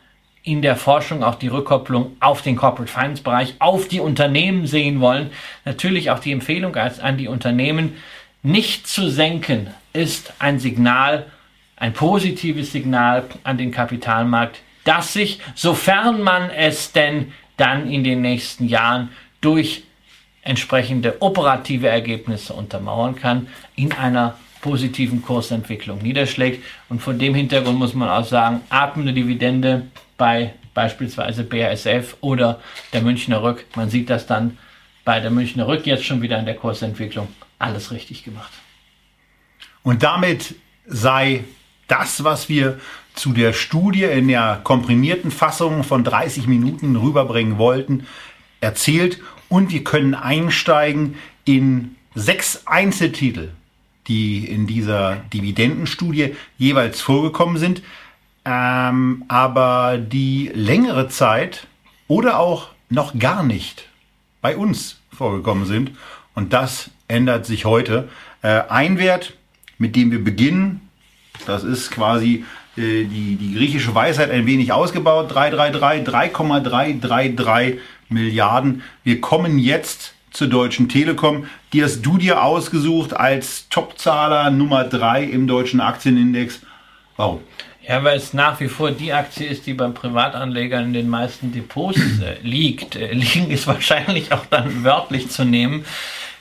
in der Forschung auch die Rückkopplung auf den Corporate Finance Bereich, auf die Unternehmen sehen wollen. Natürlich auch die Empfehlung an die Unternehmen, nicht zu senken, ist ein Signal, ein positives Signal an den Kapitalmarkt, dass sich, sofern man es denn dann in den nächsten Jahren durch entsprechende operative Ergebnisse untermauern kann, in einer positiven Kursentwicklung niederschlägt. Und von dem Hintergrund muss man auch sagen, atmende Dividende bei beispielsweise BASF oder der Münchner Rück. Man sieht das dann bei der Münchner Rück jetzt schon wieder in der Kursentwicklung. Alles richtig gemacht. Und damit sei das, was wir zu der Studie in der komprimierten Fassung von 30 Minuten rüberbringen wollten, erzählt und wir können einsteigen in sechs Einzeltitel die in dieser Dividendenstudie jeweils vorgekommen sind, ähm, aber die längere Zeit oder auch noch gar nicht bei uns vorgekommen sind. Und das ändert sich heute. Äh, ein Wert, mit dem wir beginnen, das ist quasi äh, die, die griechische Weisheit ein wenig ausgebaut, 333, 3,333 Milliarden. Wir kommen jetzt zur Deutschen Telekom. Die hast du dir ausgesucht als Topzahler Nummer 3 im deutschen Aktienindex. Warum? Ja, weil es nach wie vor die Aktie ist, die beim Privatanleger in den meisten Depots äh, liegt. Äh, liegen ist wahrscheinlich auch dann wörtlich zu nehmen,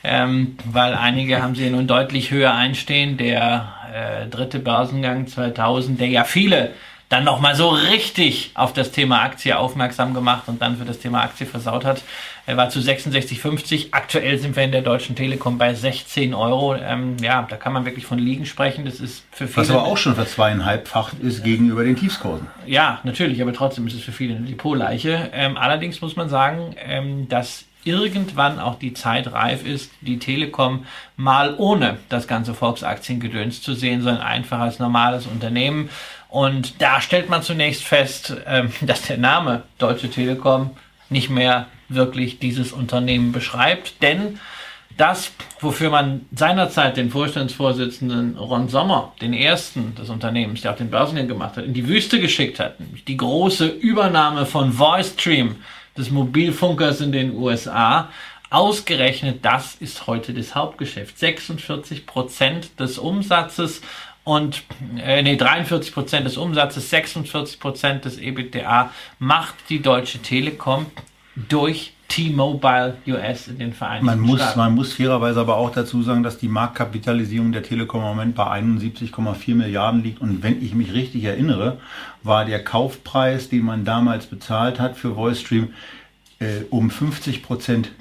ähm, weil einige haben sie nun deutlich höher einstehen. Der äh, dritte Börsengang 2000, der ja viele dann nochmal so richtig auf das Thema Aktie aufmerksam gemacht und dann für das Thema Aktie versaut hat. Er war zu 66,50. Aktuell sind wir in der Deutschen Telekom bei 16 Euro. Ähm, ja, da kann man wirklich von Liegen sprechen. Das ist für viele. Was aber auch schon verzweieinhalbfach ist gegenüber den Tiefskursen. Ja, natürlich, aber trotzdem ist es für viele eine Depotleiche. Ähm, allerdings muss man sagen, ähm, dass irgendwann auch die Zeit reif ist, die Telekom mal ohne das ganze Volksaktiengedöns zu sehen, sondern einfach als normales Unternehmen. Und da stellt man zunächst fest, ähm, dass der Name Deutsche Telekom nicht mehr wirklich dieses Unternehmen beschreibt, denn das, wofür man seinerzeit den Vorstandsvorsitzenden Ron Sommer, den ersten des Unternehmens, der auch den Börsengang gemacht hat, in die Wüste geschickt hat, die große Übernahme von VoiceStream, des Mobilfunkers in den USA. Ausgerechnet das ist heute das Hauptgeschäft. 46 Prozent des Umsatzes und äh, nee, 43 Prozent des Umsatzes, 46 Prozent des EBITDA macht die Deutsche Telekom durch T-Mobile US in den Vereinigten man muss, Staaten. Man muss fairerweise aber auch dazu sagen, dass die Marktkapitalisierung der Telekom im Moment bei 71,4 Milliarden liegt. Und wenn ich mich richtig erinnere, war der Kaufpreis, den man damals bezahlt hat für VoiceStream, äh, um 50 Prozent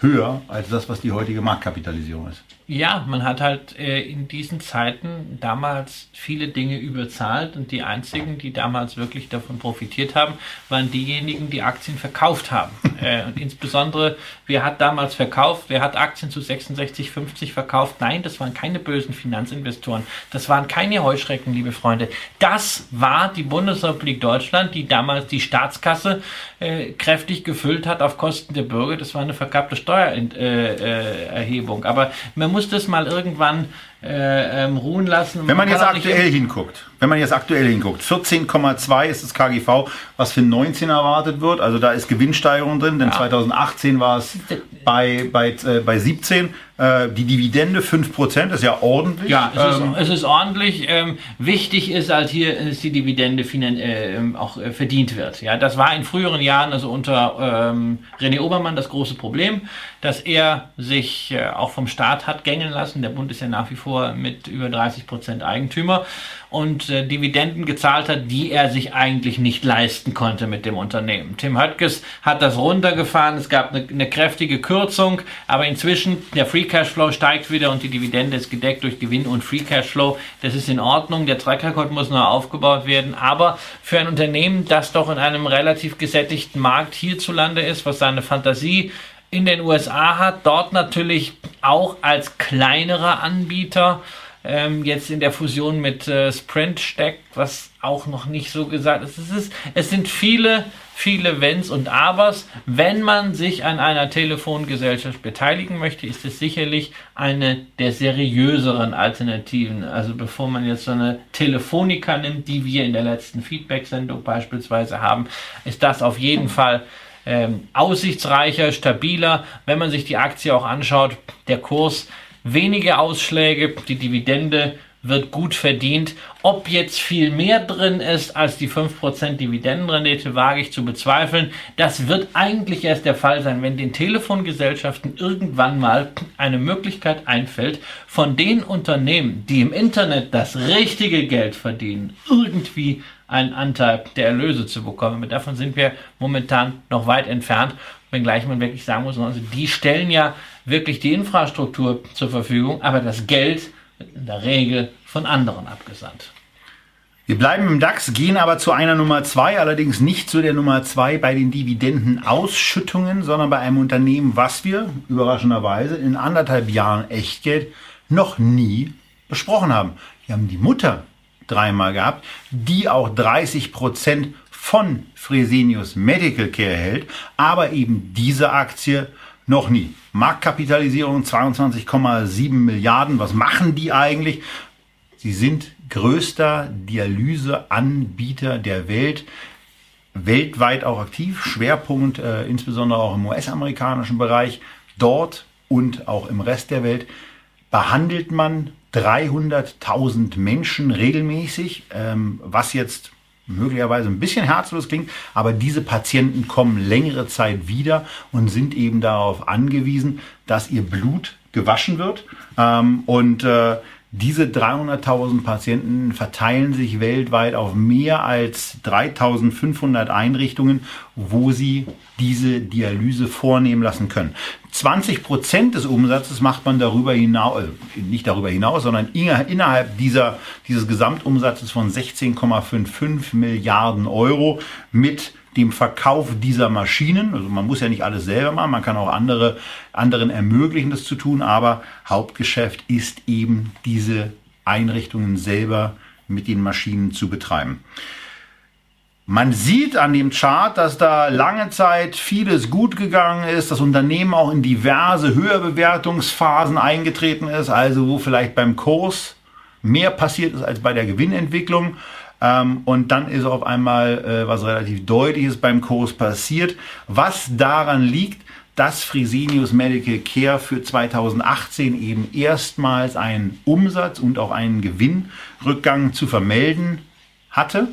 höher als das, was die heutige Marktkapitalisierung ist. Ja, man hat halt äh, in diesen Zeiten damals viele Dinge überzahlt und die einzigen, die damals wirklich davon profitiert haben, waren diejenigen, die Aktien verkauft haben. äh, und insbesondere, wer hat damals verkauft? Wer hat Aktien zu 66,50 verkauft? Nein, das waren keine bösen Finanzinvestoren. Das waren keine Heuschrecken, liebe Freunde. Das war die Bundesrepublik Deutschland, die damals die Staatskasse äh, kräftig gefüllt hat auf Kosten der Bürger. Das war eine verkappte Steuererhebung. Äh, äh, Aber man muss das mal irgendwann äh, ähm, ruhen lassen. Wenn man, man jetzt aktuell hinguckt, wenn man jetzt aktuell hinguckt, 14,2 ist das KGV, was für 19 erwartet wird. Also da ist Gewinnsteigerung drin, denn ja. 2018 war es bei, bei, äh, bei 17. Äh, die Dividende 5% ist ja ordentlich. Ja, es, ähm, ist, es ist, ordentlich. Ähm, wichtig ist halt hier, dass die Dividende äh, auch äh, verdient wird. Ja, das war in früheren Jahren, also unter ähm, René Obermann, das große Problem, dass er sich äh, auch vom Staat hat gängeln lassen. Der Bund ist ja nach wie vor mit über 30% Eigentümer und äh, Dividenden gezahlt hat, die er sich eigentlich nicht leisten konnte mit dem Unternehmen. Tim Höttges hat das runtergefahren, es gab eine, eine kräftige Kürzung, aber inzwischen der Free Cashflow steigt wieder und die Dividende ist gedeckt durch Gewinn und Free Cashflow. Das ist in Ordnung, der Track Record muss noch aufgebaut werden, aber für ein Unternehmen, das doch in einem relativ gesättigten Markt hierzulande ist, was seine Fantasie in den USA hat, dort natürlich auch als kleinerer Anbieter ähm, jetzt in der Fusion mit äh, Sprint steckt, was auch noch nicht so gesagt ist. Es, ist, es sind viele, viele Wenns und Abers. Wenn man sich an einer Telefongesellschaft beteiligen möchte, ist es sicherlich eine der seriöseren Alternativen. Also bevor man jetzt so eine Telefonica nimmt, die wir in der letzten Feedback-Sendung beispielsweise haben, ist das auf jeden Fall ähm, aussichtsreicher, stabiler. Wenn man sich die Aktie auch anschaut, der Kurs wenige Ausschläge, die Dividende wird gut verdient. Ob jetzt viel mehr drin ist als die 5% Dividendenrendite, wage ich zu bezweifeln. Das wird eigentlich erst der Fall sein, wenn den Telefongesellschaften irgendwann mal eine Möglichkeit einfällt, von den Unternehmen, die im Internet das richtige Geld verdienen, irgendwie einen Anteil der Erlöse zu bekommen. davon sind wir momentan noch weit entfernt, wenngleich man wirklich sagen muss, also die stellen ja wirklich die Infrastruktur zur Verfügung, aber das Geld wird in der Regel von anderen abgesandt. Wir bleiben im DAX, gehen aber zu einer Nummer zwei, allerdings nicht zu der Nummer zwei bei den Dividendenausschüttungen, sondern bei einem Unternehmen, was wir überraschenderweise in anderthalb Jahren Echtgeld noch nie besprochen haben. Wir haben die Mutter dreimal gehabt, die auch 30 Prozent von Fresenius Medical Care hält, aber eben diese Aktie noch nie. Marktkapitalisierung 22,7 Milliarden. Was machen die eigentlich? Sie sind größter Dialyseanbieter der Welt, weltweit auch aktiv, Schwerpunkt äh, insbesondere auch im US-amerikanischen Bereich. Dort und auch im Rest der Welt behandelt man 300.000 Menschen regelmäßig, ähm, was jetzt möglicherweise ein bisschen herzlos klingt, aber diese Patienten kommen längere Zeit wieder und sind eben darauf angewiesen, dass ihr Blut gewaschen wird. Ähm, und äh, diese 300.000 Patienten verteilen sich weltweit auf mehr als 3.500 Einrichtungen, wo sie diese Dialyse vornehmen lassen können. 20 Prozent des Umsatzes macht man darüber hinaus, äh, nicht darüber hinaus, sondern innerhalb dieser, dieses Gesamtumsatzes von 16,55 Milliarden Euro mit dem Verkauf dieser Maschinen. Also man muss ja nicht alles selber machen, man kann auch andere, anderen ermöglichen, das zu tun, aber Hauptgeschäft ist eben diese Einrichtungen selber mit den Maschinen zu betreiben. Man sieht an dem Chart, dass da lange Zeit vieles gut gegangen ist, das Unternehmen auch in diverse Höherbewertungsphasen eingetreten ist, also wo vielleicht beim Kurs mehr passiert ist als bei der Gewinnentwicklung. Ähm, und dann ist auf einmal äh, was relativ Deutliches beim Kurs passiert, was daran liegt, dass Fresenius Medical Care für 2018 eben erstmals einen Umsatz und auch einen Gewinnrückgang zu vermelden hatte.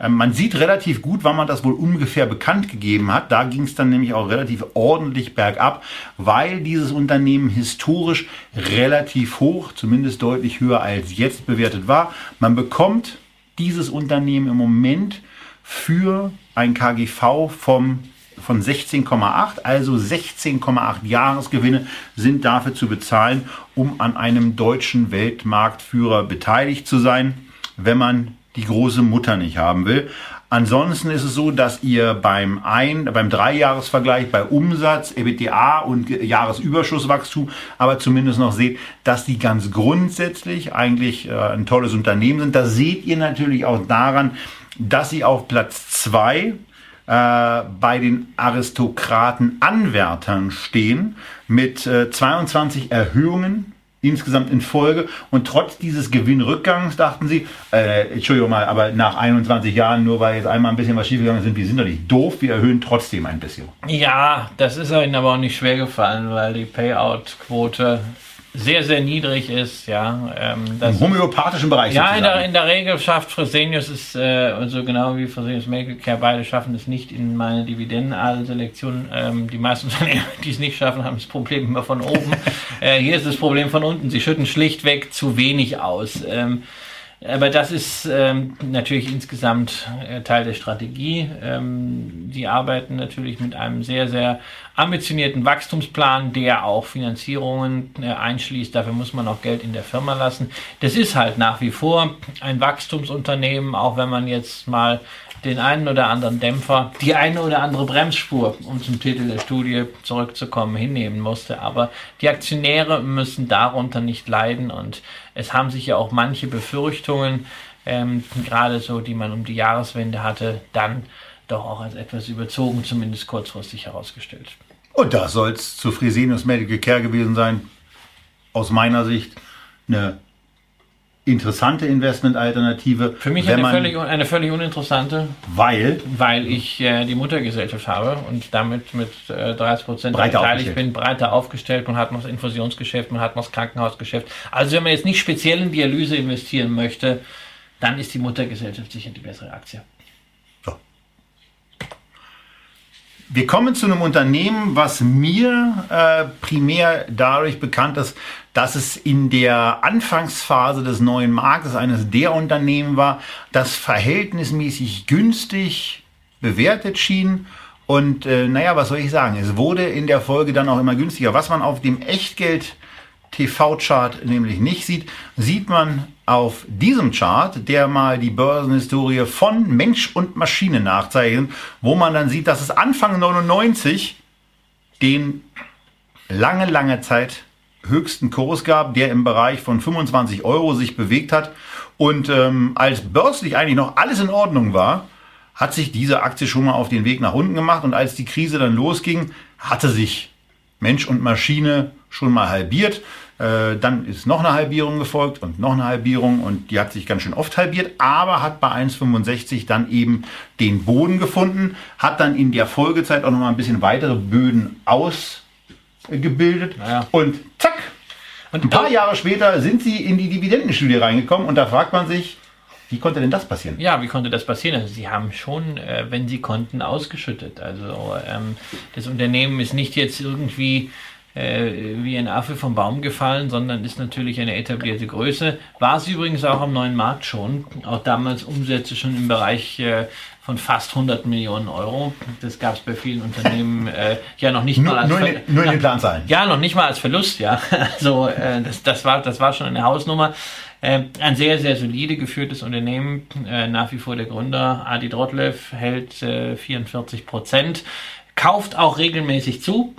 Ähm, man sieht relativ gut, wann man das wohl ungefähr bekannt gegeben hat. Da ging es dann nämlich auch relativ ordentlich bergab, weil dieses Unternehmen historisch relativ hoch, zumindest deutlich höher als jetzt bewertet war. Man bekommt dieses Unternehmen im Moment für ein KGV vom, von 16,8. Also 16,8 Jahresgewinne sind dafür zu bezahlen, um an einem deutschen Weltmarktführer beteiligt zu sein, wenn man die große Mutter nicht haben will. Ansonsten ist es so, dass ihr beim ein, beim Dreijahresvergleich bei Umsatz, EBITDA und Jahresüberschusswachstum aber zumindest noch seht, dass die ganz grundsätzlich eigentlich äh, ein tolles Unternehmen sind. Das seht ihr natürlich auch daran, dass sie auf Platz zwei äh, bei den Aristokraten-Anwärtern stehen mit äh, 22 Erhöhungen insgesamt in Folge. Und trotz dieses Gewinnrückgangs dachten sie, äh, Entschuldigung mal, aber nach 21 Jahren, nur weil jetzt einmal ein bisschen was schiefgegangen ist, wir sind doch nicht doof, wir erhöhen trotzdem ein bisschen. Ja, das ist ihnen aber auch nicht schwer gefallen, weil die Payout-Quote sehr, sehr niedrig ist, ja. Ähm, Im homöopathischen Bereich. Ja, in der, in der, Regel schafft Fresenius es, äh, so genau wie Fresenius Medical Care, beide schaffen es nicht in meine Dividendenselektion. Ähm, die meisten Unternehmen, die es nicht schaffen, haben das Problem immer von oben. äh, hier ist das Problem von unten. Sie schütten schlichtweg zu wenig aus. Ähm, aber das ist ähm, natürlich insgesamt äh, Teil der Strategie. Ähm, die arbeiten natürlich mit einem sehr, sehr ambitionierten Wachstumsplan, der auch Finanzierungen äh, einschließt. Dafür muss man auch Geld in der Firma lassen. Das ist halt nach wie vor ein Wachstumsunternehmen, auch wenn man jetzt mal den einen oder anderen Dämpfer, die eine oder andere Bremsspur, um zum Titel der Studie zurückzukommen, hinnehmen musste. Aber die Aktionäre müssen darunter nicht leiden und es haben sich ja auch manche Befürchtungen, ähm, gerade so, die man um die Jahreswende hatte, dann doch auch als etwas überzogen, zumindest kurzfristig herausgestellt. Und da soll es zu Fresenius Medical Care gewesen sein. Aus meiner Sicht eine interessante Investmentalternative. Für mich eine, völlig, eine völlig uninteressante. Weil? Weil ich äh, die Muttergesellschaft habe und damit mit äh, 30 Prozent beteiligt bin, breiter aufgestellt. Man hat noch das Infusionsgeschäft, man hat noch das Krankenhausgeschäft. Also wenn man jetzt nicht speziell in Dialyse investieren möchte, dann ist die Muttergesellschaft sicher die bessere Aktie. Wir kommen zu einem Unternehmen, was mir äh, primär dadurch bekannt ist, dass es in der Anfangsphase des neuen Marktes eines der Unternehmen war, das verhältnismäßig günstig bewertet schien. Und äh, naja, was soll ich sagen? Es wurde in der Folge dann auch immer günstiger. Was man auf dem Echtgeld TV-Chart nämlich nicht sieht, sieht man auf diesem Chart, der mal die Börsenhistorie von Mensch und Maschine nachzeichnet, wo man dann sieht, dass es Anfang 99 den lange, lange Zeit höchsten Kurs gab, der im Bereich von 25 Euro sich bewegt hat. Und ähm, als börslich eigentlich noch alles in Ordnung war, hat sich diese Aktie schon mal auf den Weg nach unten gemacht. Und als die Krise dann losging, hatte sich Mensch und Maschine schon mal halbiert. Äh, dann ist noch eine Halbierung gefolgt und noch eine Halbierung und die hat sich ganz schön oft halbiert, aber hat bei 1,65 dann eben den Boden gefunden, hat dann in der Folgezeit auch noch mal ein bisschen weitere Böden ausgebildet naja. und zack, und ein paar Jahre später sind sie in die Dividendenstudie reingekommen und da fragt man sich, wie konnte denn das passieren? Ja, wie konnte das passieren? Also sie haben schon, äh, wenn sie konnten, ausgeschüttet. Also ähm, das Unternehmen ist nicht jetzt irgendwie äh, wie ein Affe vom Baum gefallen, sondern ist natürlich eine etablierte Größe. War es übrigens auch am neuen Markt schon. Auch damals Umsätze schon im Bereich äh, von fast 100 Millionen Euro. Das gab es bei vielen Unternehmen äh, ja noch nicht nur, mal als nur, in, nur in den Planzahlen. Ja, noch nicht mal als Verlust, ja. Also äh, das, das, war, das war schon eine Hausnummer. Äh, ein sehr, sehr solide geführtes Unternehmen, äh, nach wie vor der Gründer Adi Drotlev hält äh, 44 Prozent, kauft auch regelmäßig zu.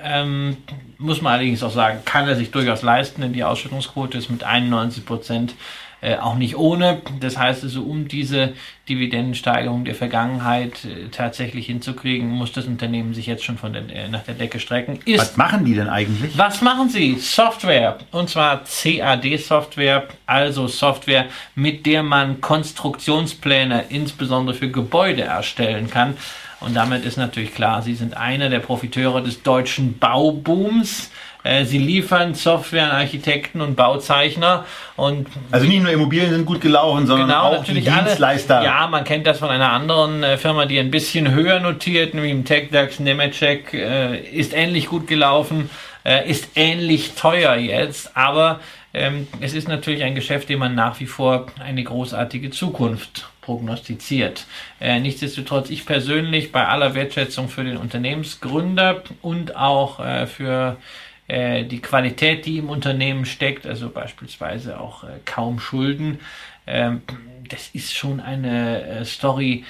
Ähm, muss man allerdings auch sagen, kann er sich durchaus leisten, denn die Ausschüttungsquote ist mit 91 Prozent äh, auch nicht ohne. Das heißt also, um diese Dividendensteigerung der Vergangenheit äh, tatsächlich hinzukriegen, muss das Unternehmen sich jetzt schon von der, äh, nach der Decke strecken. Ist, was machen die denn eigentlich? Was machen sie? Software. Und zwar CAD-Software, also Software, mit der man Konstruktionspläne insbesondere für Gebäude erstellen kann. Und damit ist natürlich klar, sie sind einer der Profiteure des deutschen Baubooms. Äh, sie liefern Software an Architekten und Bauzeichner und also nicht nur Immobilien sind gut gelaufen, sondern genau, auch die Dienstleister. Alle, ja, man kennt das von einer anderen äh, Firma, die ein bisschen höher notiert, nämlich im TechDAX Nemetschek, äh, ist ähnlich gut gelaufen, äh, ist ähnlich teuer jetzt, aber ähm, es ist natürlich ein Geschäft, dem man nach wie vor eine großartige Zukunft prognostiziert. Äh, nichtsdestotrotz, ich persönlich bei aller Wertschätzung für den Unternehmensgründer und auch äh, für äh, die Qualität, die im Unternehmen steckt, also beispielsweise auch äh, kaum Schulden, ähm, das ist schon eine äh, Story,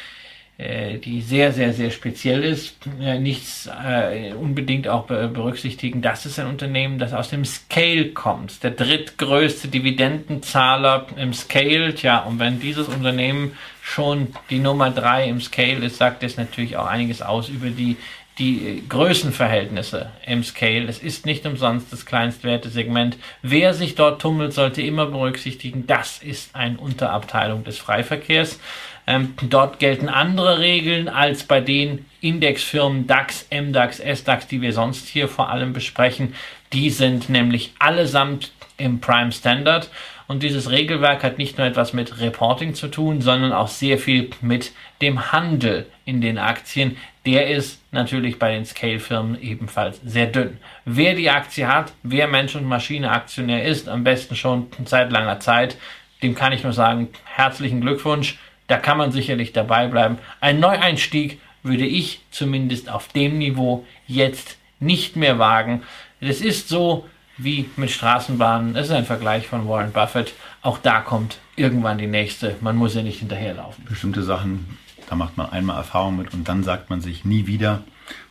äh, die sehr, sehr, sehr speziell ist. Nichts äh, unbedingt auch berücksichtigen, das ist ein Unternehmen, das aus dem Scale kommt. Der drittgrößte Dividendenzahler im Scale. Tja, und wenn dieses Unternehmen schon die Nummer drei im Scale ist, sagt das natürlich auch einiges aus über die die Größenverhältnisse im Scale. Es ist nicht umsonst das Kleinstwertesegment. Wer sich dort tummelt, sollte immer berücksichtigen, das ist eine Unterabteilung des Freiverkehrs. Ähm, dort gelten andere Regeln als bei den Indexfirmen DAX, MDAX, SDAX, die wir sonst hier vor allem besprechen. Die sind nämlich allesamt im Prime Standard. Und dieses Regelwerk hat nicht nur etwas mit Reporting zu tun, sondern auch sehr viel mit dem Handel in den Aktien. Der ist natürlich bei den Scale-Firmen ebenfalls sehr dünn. Wer die Aktie hat, wer Mensch und Maschine Aktionär ist, am besten schon seit langer Zeit, dem kann ich nur sagen, herzlichen Glückwunsch. Da kann man sicherlich dabei bleiben. Ein Neueinstieg würde ich zumindest auf dem Niveau jetzt nicht mehr wagen. Es ist so wie mit Straßenbahnen. Es ist ein Vergleich von Warren Buffett. Auch da kommt irgendwann die nächste. Man muss ja nicht hinterherlaufen. Bestimmte Sachen, da macht man einmal Erfahrung mit und dann sagt man sich nie wieder.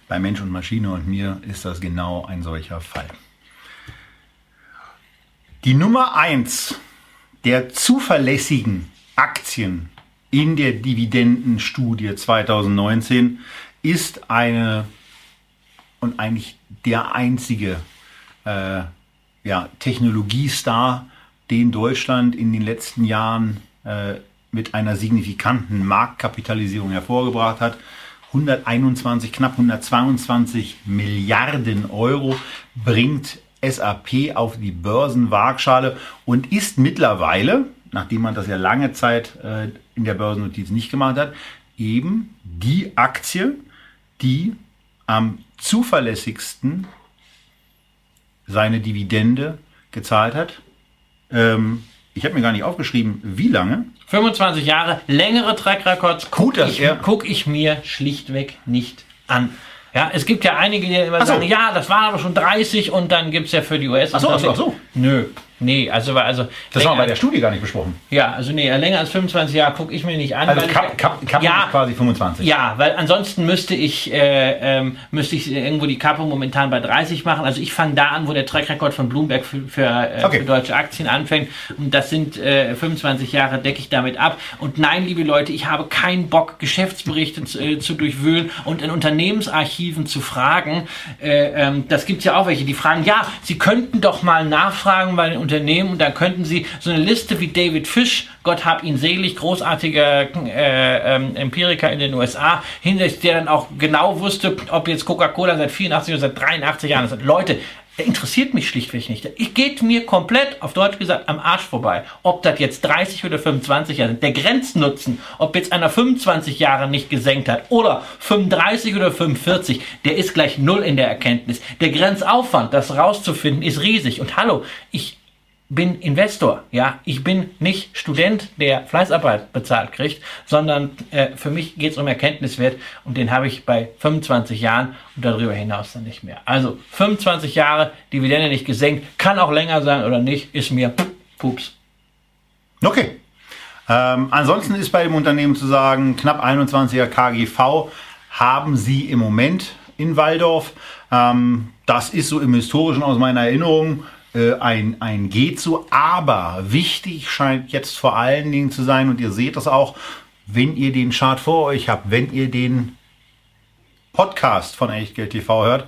Bei Mensch und Maschine und mir ist das genau ein solcher Fall. Die Nummer 1 der zuverlässigen Aktien in der Dividendenstudie 2019 ist eine und eigentlich der einzige äh, ja, Technologiestar, den Deutschland in den letzten Jahren äh, mit einer signifikanten Marktkapitalisierung hervorgebracht hat. 121, knapp 122 Milliarden Euro bringt SAP auf die Börsenwaagschale und ist mittlerweile, nachdem man das ja lange Zeit äh, in der Börsennotiz nicht gemacht hat, eben die Aktie, die am zuverlässigsten seine Dividende gezahlt hat. Ähm, ich habe mir gar nicht aufgeschrieben, wie lange. 25 Jahre, längere Track Records gucke ich, guck ich mir schlichtweg nicht an. Ja, es gibt ja einige, die immer so. sagen, ja, das waren aber schon 30 und dann gibt es ja für die US. Ach so, ach so, ach so. Nö, Nee, also, also das haben wir bei der Studie gar nicht besprochen. Ja, also nee, länger als 25 Jahre gucke ich mir nicht an. Also Kap, Kap, Kap ja, ist quasi 25. Ja, weil ansonsten müsste ich äh, ähm, müsste ich irgendwo die Kappe momentan bei 30 machen. Also ich fange da an, wo der Track Record von Bloomberg für, für, äh, okay. für deutsche Aktien anfängt. Und das sind äh, 25 Jahre, decke ich damit ab. Und nein, liebe Leute, ich habe keinen Bock, Geschäftsberichte zu, äh, zu durchwühlen und in Unternehmensarchiven zu fragen. Äh, ähm, das gibt's ja auch welche, die fragen, ja, Sie könnten doch mal nachfragen bei den Unternehmen und dann könnten Sie so eine Liste wie David Fish, Gott hab ihn selig, großartiger äh, ähm, Empiriker in den USA, hinsichtlich der dann auch genau wusste, ob jetzt Coca-Cola seit 84 oder seit 83 Jahren ist. Leute, der interessiert mich schlichtweg nicht. Ich geht mir komplett, auf Deutsch gesagt, am Arsch vorbei. Ob das jetzt 30 oder 25 Jahre sind. Der Grenznutzen, ob jetzt einer 25 Jahre nicht gesenkt hat oder 35 oder 45, der ist gleich null in der Erkenntnis. Der Grenzaufwand, das rauszufinden, ist riesig. Und hallo, ich bin Investor, ja. Ich bin nicht Student, der Fleißarbeit bezahlt kriegt, sondern äh, für mich geht es um Erkenntniswert und den habe ich bei 25 Jahren und darüber hinaus dann nicht mehr. Also 25 Jahre, Dividende nicht gesenkt, kann auch länger sein oder nicht, ist mir pups. Okay. Ähm, ansonsten ist bei dem Unternehmen zu sagen, knapp 21er KGV haben sie im Moment in Waldorf. Ähm, das ist so im historischen aus meiner Erinnerung äh, ein, ein geht so. Aber wichtig scheint jetzt vor allen Dingen zu sein, und ihr seht das auch, wenn ihr den Chart vor euch habt, wenn ihr den Podcast von Echtgeld TV hört.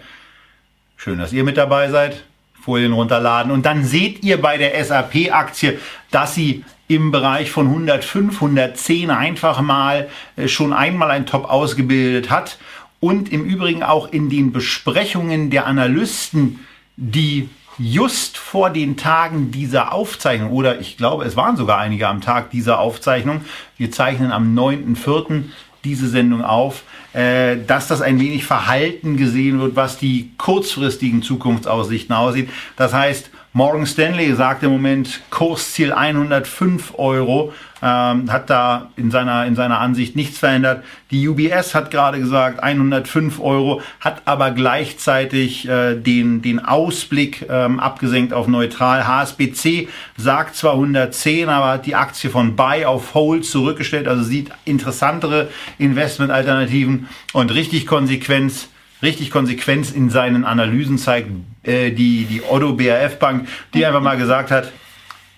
Schön, dass ihr mit dabei seid. Folien runterladen und dann seht ihr bei der SAP-Aktie, dass sie im Bereich von 105, 110 einfach mal äh, schon einmal ein Top ausgebildet hat und im Übrigen auch in den Besprechungen der Analysten, die just vor den Tagen dieser Aufzeichnung, oder ich glaube, es waren sogar einige am Tag dieser Aufzeichnung, wir zeichnen am 9.4. diese Sendung auf, äh, dass das ein wenig verhalten gesehen wird, was die kurzfristigen Zukunftsaussichten aussieht. Das heißt, Morgan Stanley sagt im Moment Kursziel 105 Euro, ähm, hat da in seiner, in seiner Ansicht nichts verändert. Die UBS hat gerade gesagt 105 Euro, hat aber gleichzeitig äh, den, den Ausblick ähm, abgesenkt auf neutral. HSBC sagt zwar 110, aber hat die Aktie von Buy auf Hold zurückgestellt, also sieht interessantere Investmentalternativen und richtig Konsequenz richtig Konsequenz in seinen Analysen zeigt äh, die, die Otto BRF Bank, die einfach mal gesagt hat,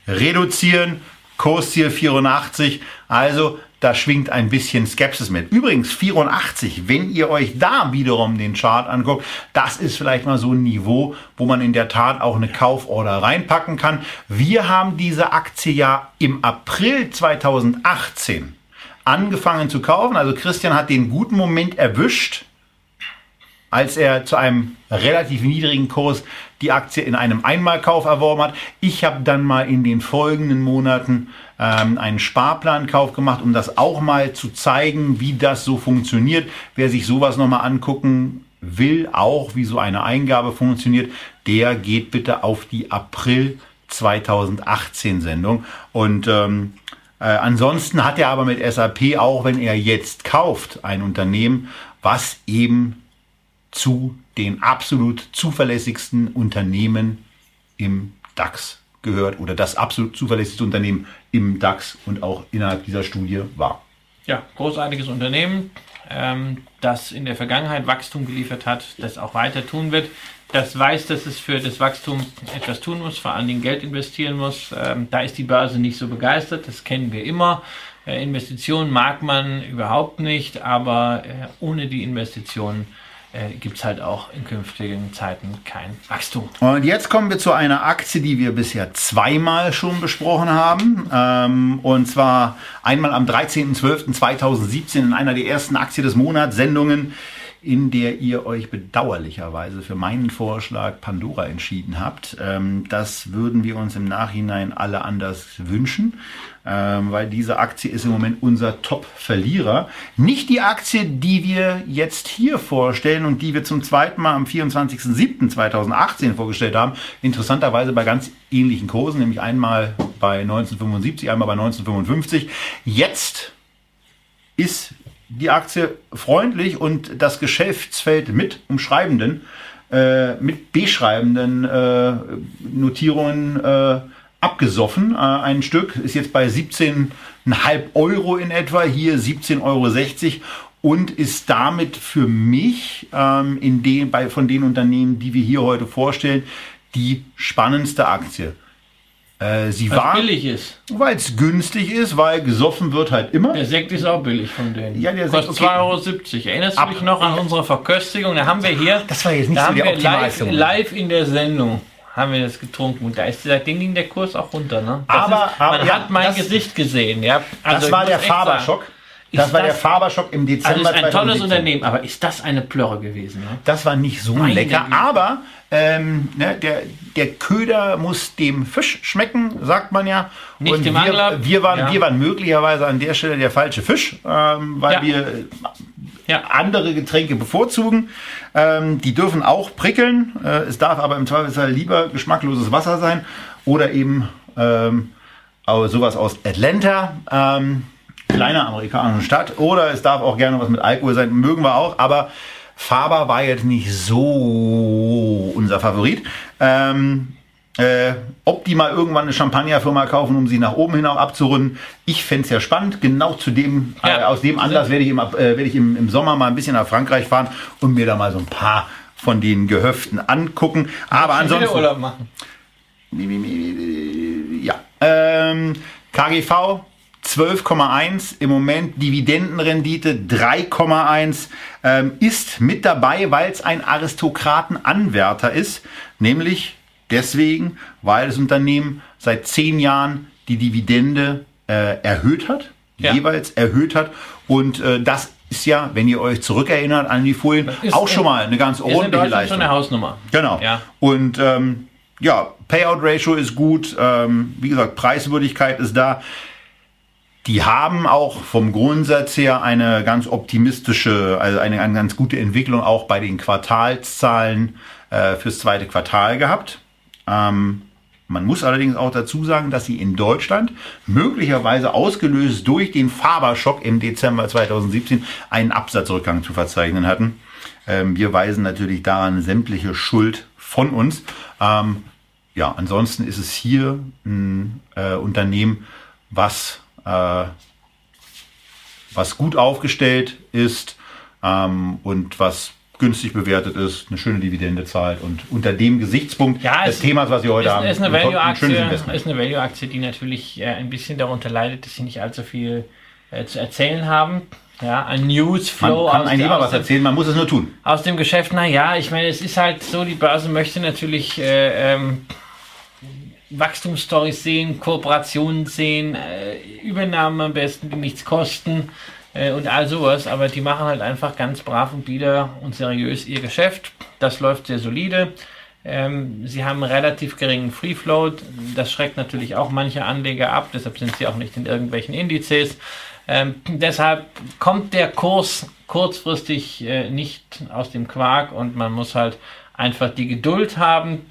reduzieren, Kursziel 84, also da schwingt ein bisschen Skepsis mit. Übrigens 84, wenn ihr euch da wiederum den Chart anguckt, das ist vielleicht mal so ein Niveau, wo man in der Tat auch eine Kauforder reinpacken kann. Wir haben diese Aktie ja im April 2018 angefangen zu kaufen. Also Christian hat den guten Moment erwischt als er zu einem relativ niedrigen Kurs die Aktie in einem Einmalkauf erworben hat. Ich habe dann mal in den folgenden Monaten ähm, einen Sparplankauf gemacht, um das auch mal zu zeigen, wie das so funktioniert. Wer sich sowas nochmal angucken will, auch wie so eine Eingabe funktioniert, der geht bitte auf die April 2018 Sendung. Und ähm, äh, ansonsten hat er aber mit SAP, auch wenn er jetzt kauft, ein Unternehmen, was eben zu den absolut zuverlässigsten Unternehmen im DAX gehört oder das absolut zuverlässigste Unternehmen im DAX und auch innerhalb dieser Studie war. Ja, großartiges Unternehmen, ähm, das in der Vergangenheit Wachstum geliefert hat, das auch weiter tun wird. Das weiß, dass es für das Wachstum etwas tun muss, vor allen Dingen Geld investieren muss. Ähm, da ist die Börse nicht so begeistert, das kennen wir immer. Äh, Investitionen mag man überhaupt nicht, aber äh, ohne die Investitionen äh, gibt es halt auch in künftigen Zeiten kein Wachstum. Und jetzt kommen wir zu einer Aktie, die wir bisher zweimal schon besprochen haben. Ähm, und zwar einmal am 13.12.2017 in einer der ersten Aktie des Monats Sendungen in der ihr euch bedauerlicherweise für meinen Vorschlag Pandora entschieden habt. Ähm, das würden wir uns im Nachhinein alle anders wünschen, ähm, weil diese Aktie ist im Moment unser Top-Verlierer. Nicht die Aktie, die wir jetzt hier vorstellen und die wir zum zweiten Mal am 24.07.2018 vorgestellt haben. Interessanterweise bei ganz ähnlichen Kursen, nämlich einmal bei 1975, einmal bei 1955. Jetzt ist die Aktie freundlich und das Geschäftsfeld mit umschreibenden, äh, mit beschreibenden äh, Notierungen äh, abgesoffen. Äh, ein Stück ist jetzt bei 17,5 Euro in etwa, hier 17,60 Euro und ist damit für mich ähm, in den, bei, von den Unternehmen, die wir hier heute vorstellen, die spannendste Aktie. Äh, sie war billig ist. Weil es günstig ist, weil gesoffen wird halt immer. Der Sekt ist auch billig von denen. Ja, der kostet okay. 2,70 Euro. Erinnerst du dich noch an unsere Verköstigung? Da haben wir hier. Das war jetzt nicht so die live, live in der Sendung haben wir das getrunken und da ist seitdem ging der Kurs auch runter. Ne? aber, ist, man ja, hat mein das, Gesicht gesehen. Ja? Also das war der Faberschock. Das ist war das, der Faberschock im Dezember. Also ist ein tolles Unternehmen, aber ist das eine Plörre gewesen? Ne? Das war nicht so Meine lecker, Güte. aber ähm, ne, der, der Köder muss dem Fisch schmecken, sagt man ja. Nicht Und dem wir, Angler. Wir waren, Ja. wir waren möglicherweise an der Stelle der falsche Fisch, ähm, weil Ja. wir Ja. andere Getränke bevorzugen. Ähm, die dürfen auch prickeln. Äh, es darf aber im Zweifelsfall lieber geschmackloses Wasser sein oder eben ähm, sowas aus Atlanta. Ähm, kleiner amerikanische Stadt. Oder es darf auch gerne was mit Alkohol sein. Mögen wir auch. Aber Faber war jetzt nicht so unser Favorit. Ähm, äh, ob die mal irgendwann eine Champagnerfirma kaufen, um sie nach oben hin auch abzurunden. Ich fände es ja spannend. Genau zu dem, Ja. äh, aus dem Anlass werde ich, im, äh, werde ich im, im Sommer mal ein bisschen nach Frankreich fahren und mir da mal so ein paar von den Gehöften angucken. Aber ansonsten. Urlaub machen. Ja. Ähm, KGV 12,1 im Moment, Dividendenrendite 3,1 ähm, ist mit dabei, weil es ein Aristokratenanwärter ist, nämlich deswegen, weil das Unternehmen seit zehn Jahren die Dividende äh, erhöht hat, Ja. jeweils erhöht hat und äh, das ist ja, wenn ihr euch zurückerinnert an die Folien, ist auch in- schon mal eine ganz Ist in ordentliche Deutschland Leistung. schon eine Hausnummer. Genau. Ja. Und ähm, ja, Payout-Ratio ist gut. Ähm, wie gesagt, Preiswürdigkeit ist da. Die haben auch vom Grundsatz her eine ganz optimistische, also eine, eine ganz gute Entwicklung auch bei den Quartalszahlen äh, fürs zweite Quartal gehabt. Ähm, Man muss allerdings auch dazu sagen, dass sie in Deutschland möglicherweise ausgelöst durch den Faberschock im Dezember 2017 einen Absatzrückgang zu verzeichnen hatten. Ähm, wir weisen natürlich daran sämtliche Schuld von uns. Ähm, ja, ansonsten ist es hier ein äh, Unternehmen, was, äh, was gut aufgestellt ist ähm, und was günstig bewertet ist, eine schöne Dividende zahlt und unter dem Gesichtspunkt Ja, des es Themas, was wir heute ist, haben, ist eine ein Value-Aktie, Investment. ist eine Value-Aktie, die natürlich äh, ein bisschen darunter leidet, dass sie nicht allzu viel äh, zu erzählen haben. Ja, ein Man Newsflow kann aus, eigentlich der- immer was erzählen, man muss es nur tun. aus dem Geschäft. Na ja, ich meine, es ist halt so, die Börse möchte natürlich äh, ähm, Wachstumsstories sehen, Kooperationen sehen, äh, Übernahmen am besten, die nichts kosten äh, und all sowas, aber die machen halt einfach ganz brav und bieder und seriös ihr Geschäft. Das läuft sehr solide. Ähm, sie haben relativ geringen Free Float. Das schreckt natürlich auch manche Anleger ab, deshalb sind sie auch nicht in irgendwelchen Indizes. Ähm, deshalb kommt der Kurs kurzfristig äh, nicht aus dem Quark und man muss halt einfach die Geduld haben,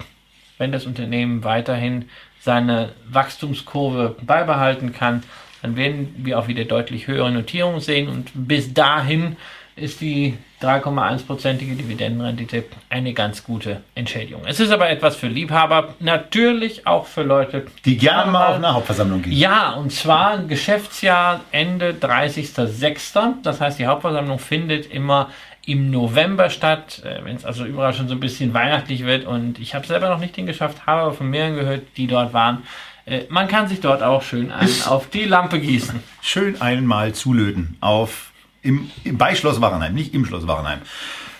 wenn das Unternehmen weiterhin seine Wachstumskurve beibehalten kann, dann werden wir auch wieder deutlich höhere Notierungen sehen und bis dahin ist die 3,1%ige Dividendenrendite eine ganz gute Entschädigung. Es ist aber etwas für Liebhaber, natürlich auch für Leute, Die gerne mal auf eine Hauptversammlung gehen. ja, und zwar ein Geschäftsjahr Ende 30.06. Das heißt, die Hauptversammlung findet immer im November statt, wenn es also überall schon so ein bisschen weihnachtlich wird. Und ich habe selber noch nicht hingeschafft, habe aber von mehreren gehört, die dort waren. Äh, Man kann sich dort auch schön einen auf die Lampe gießen. Schön einmal zulöten auf im, im, bei Schloss Wachenheim, nicht im Schloss Wachenheim.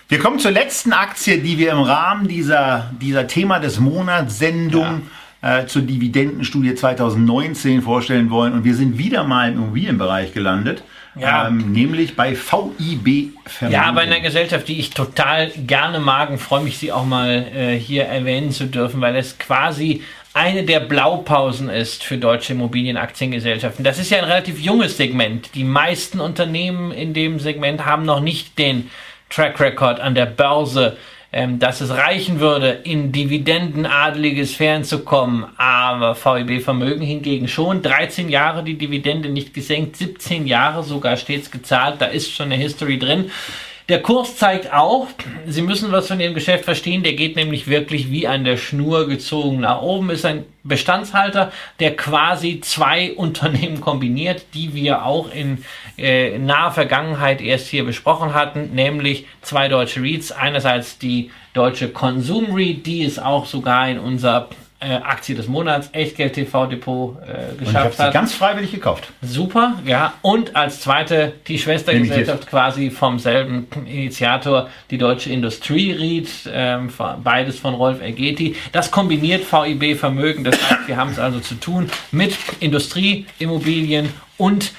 Wir kommen zur letzten Aktie, die wir im Rahmen dieser, dieser Thema des Monats Sendung äh, zur Dividendenstudie 2019 vorstellen wollen. Und wir sind wieder mal im Immobilienbereich gelandet, Ja. ähm, nämlich bei VIB Vermögen. Ja, bei einer Gesellschaft, die ich total gerne mag und freue mich, sie auch mal äh, hier erwähnen zu dürfen, weil es quasi eine der Blaupausen ist für deutsche Immobilienaktiengesellschaften. Das ist ja ein relativ junges Segment. Die meisten Unternehmen in dem Segment haben noch nicht den Track Record an der Börse, ähm, dass es reichen würde, in dividendenadelige Sphären zu. Aber VIB Vermögen hingegen schon. 13 Jahre die Dividende nicht gesenkt, 17 Jahre sogar stets gezahlt. Da ist schon eine History drin. Der Kurs zeigt auch, Sie müssen was von Ihrem Geschäft verstehen, der geht nämlich wirklich wie an der Schnur gezogen nach oben, ist ein Bestandshalter, der quasi zwei Unternehmen kombiniert, die wir auch in äh, naher Vergangenheit erst hier besprochen hatten, nämlich zwei deutsche REITs. Einerseits die deutsche Konsum REIT, die es auch sogar in unser äh, Aktie des Monats Echtgeld TV Depot äh, Und ich geschafft hat. ganz freiwillig gekauft. Super, ja. Und als zweite die Schwestergesellschaft quasi vom selben Initiator, die Deutsche Industrie REIT, ähm, beides von Rolf Ergeti. Das kombiniert VIB Vermögen. Das heißt, wir haben es also zu tun mit Industrieimmobilien und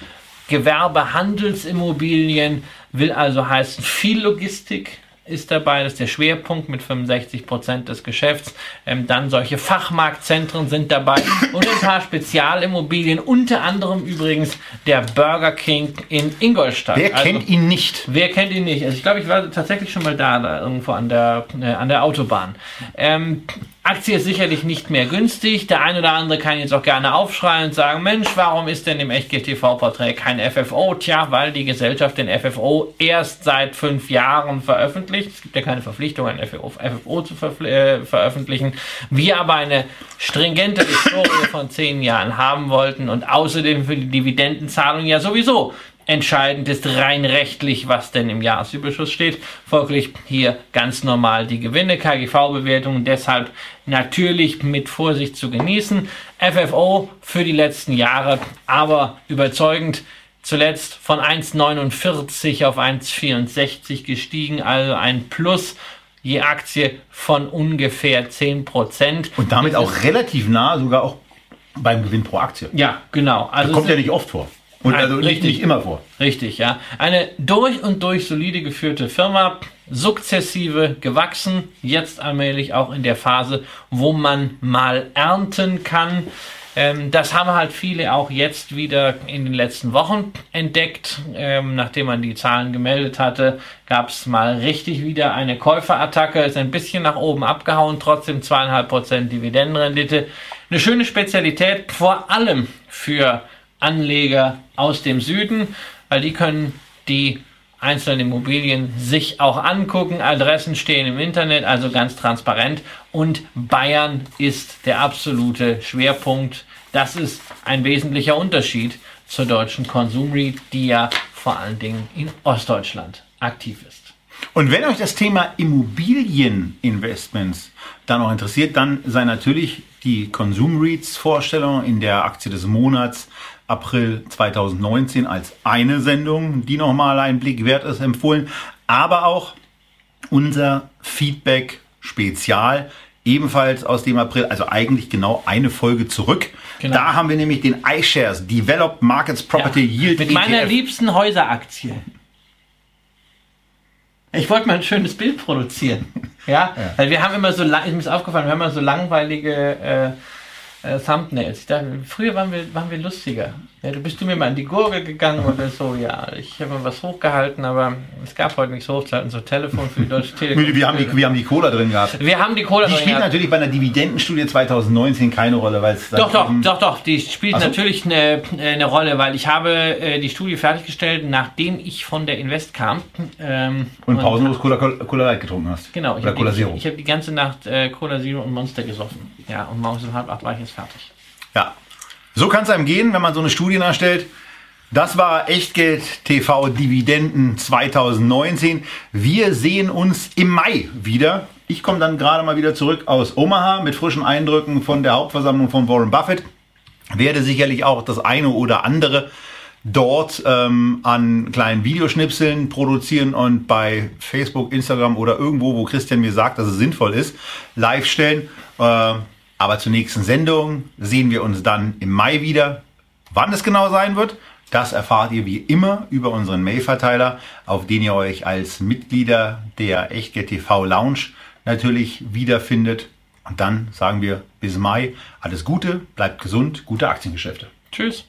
Gewerbehandelsimmobilien. Will also heißen viel Logistik, ist dabei, das ist der Schwerpunkt mit 65 Prozent des Geschäfts. Ähm, dann solche Fachmarktzentren sind dabei und ein paar Spezialimmobilien, unter anderem übrigens der Burger King in Ingolstadt. Wer Also- kennt ihn nicht? Wer kennt ihn nicht? Also ich glaube, ich war tatsächlich schon mal da, da irgendwo an der, äh, an der Autobahn. Ähm, Aktie ist sicherlich nicht mehr günstig. Der ein oder andere kann jetzt auch gerne aufschreien und sagen, Mensch, warum ist denn im Echtgeld TV-Porträt kein FFO? Tja, weil die Gesellschaft den FFO erst seit fünf Jahren veröffentlicht. Es gibt ja keine Verpflichtung, ein FFO, FFO zu verpfli- äh, veröffentlichen. Wir aber eine stringente Historie von zehn Jahren haben wollten und außerdem für die Dividendenzahlung ja sowieso Entscheidend ist rein rechtlich, was denn im Jahresüberschuss steht. Folglich hier ganz normal die Gewinne, KGV-Bewertungen, deshalb natürlich mit Vorsicht zu genießen. FFO für die letzten Jahre, aber überzeugend. Zuletzt von 1,49 auf 1,64 gestiegen, also ein Plus je Aktie von ungefähr 10%. Und damit auch relativ nah, sogar auch beim Gewinn pro Aktie. Ja, genau. Also Kommt es ja nicht oft vor. Und also richtig. nicht immer vor. Richtig, ja. Eine durch und durch solide geführte Firma, sukzessive gewachsen, jetzt allmählich auch in der Phase, wo man mal ernten kann. Ähm, das haben halt viele auch jetzt wieder in den letzten Wochen entdeckt. Ähm, nachdem man die Zahlen gemeldet hatte, gab es mal richtig wieder eine Käuferattacke, ist ein bisschen nach oben abgehauen, trotzdem zweieinhalb Prozent Dividendenrendite. Eine schöne Spezialität, vor allem für Anleger aus dem Süden, weil die können die einzelnen Immobilien sich auch angucken. Adressen stehen im Internet, also ganz transparent. Und Bayern ist der absolute Schwerpunkt. Das ist ein wesentlicher Unterschied zur deutschen Konsumread, die ja vor allen Dingen in Ostdeutschland aktiv ist. Und wenn euch das Thema Immobilieninvestments dann noch interessiert, dann sei natürlich die Konsumreads Vorstellung in der Aktie des Monats April 2019 als eine Sendung, die nochmal einen Blick wert ist, empfohlen. Aber auch unser Feedback Spezial, ebenfalls aus dem April, also eigentlich genau eine Folge zurück. Genau. Da haben wir nämlich den iShares Developed Markets Property ja, Yield. Mit ETF. meiner liebsten Häuseraktie. Ich wollte mal ein schönes Bild produzieren. Ja, ja. weil wir haben immer so, ist mir aufgefallen, wir haben immer so langweilige äh, äh, Thumbnails. Ich dachte, früher waren wir, waren wir lustiger. Ja, du bist du mir mal in die Gurgel gegangen oder so, ja. Ich habe mal was hochgehalten, aber es gab heute nichts hochzuhalten, so Telefon für die Deutsche Telekom. wir, haben die, wir haben die Cola drin gehabt. Wir haben die Cola die drin spielt gehabt. natürlich bei einer Dividendenstudie 2019 keine Rolle, weil es Doch, doch, doch, doch, die spielt so. natürlich eine, eine Rolle, weil ich habe äh, die Studie fertiggestellt, nachdem ich von der Invest kam. Ähm, und, und pausenlos Cola, Cola Light getrunken hast. Genau, ich habe die, ich hab die ganze Nacht äh, Cola Zero und Monster gesoffen. Ja, und morgens um halb acht war ich jetzt fertig. Ja, so kann es einem gehen, wenn man so eine Studie erstellt. Das war Echtgeld TV Dividenden 2019. Wir sehen uns im Mai wieder. Ich komme dann gerade mal wieder zurück aus Omaha mit frischen Eindrücken von der Hauptversammlung von Warren Buffett. Werde sicherlich auch das eine oder andere dort ähm, an kleinen Videoschnipseln produzieren und bei Facebook, Instagram oder irgendwo, wo Christian mir sagt, dass es sinnvoll ist, live stellen. Äh, aber zur nächsten Sendung sehen wir uns dann im Mai wieder. Wann es genau sein wird, das erfahrt ihr wie immer über unseren Mailverteiler, auf den ihr euch als Mitglieder der Echtgeld TV Lounge natürlich wiederfindet. Und dann sagen wir bis Mai alles Gute, bleibt gesund, gute Aktiengeschäfte. Tschüss.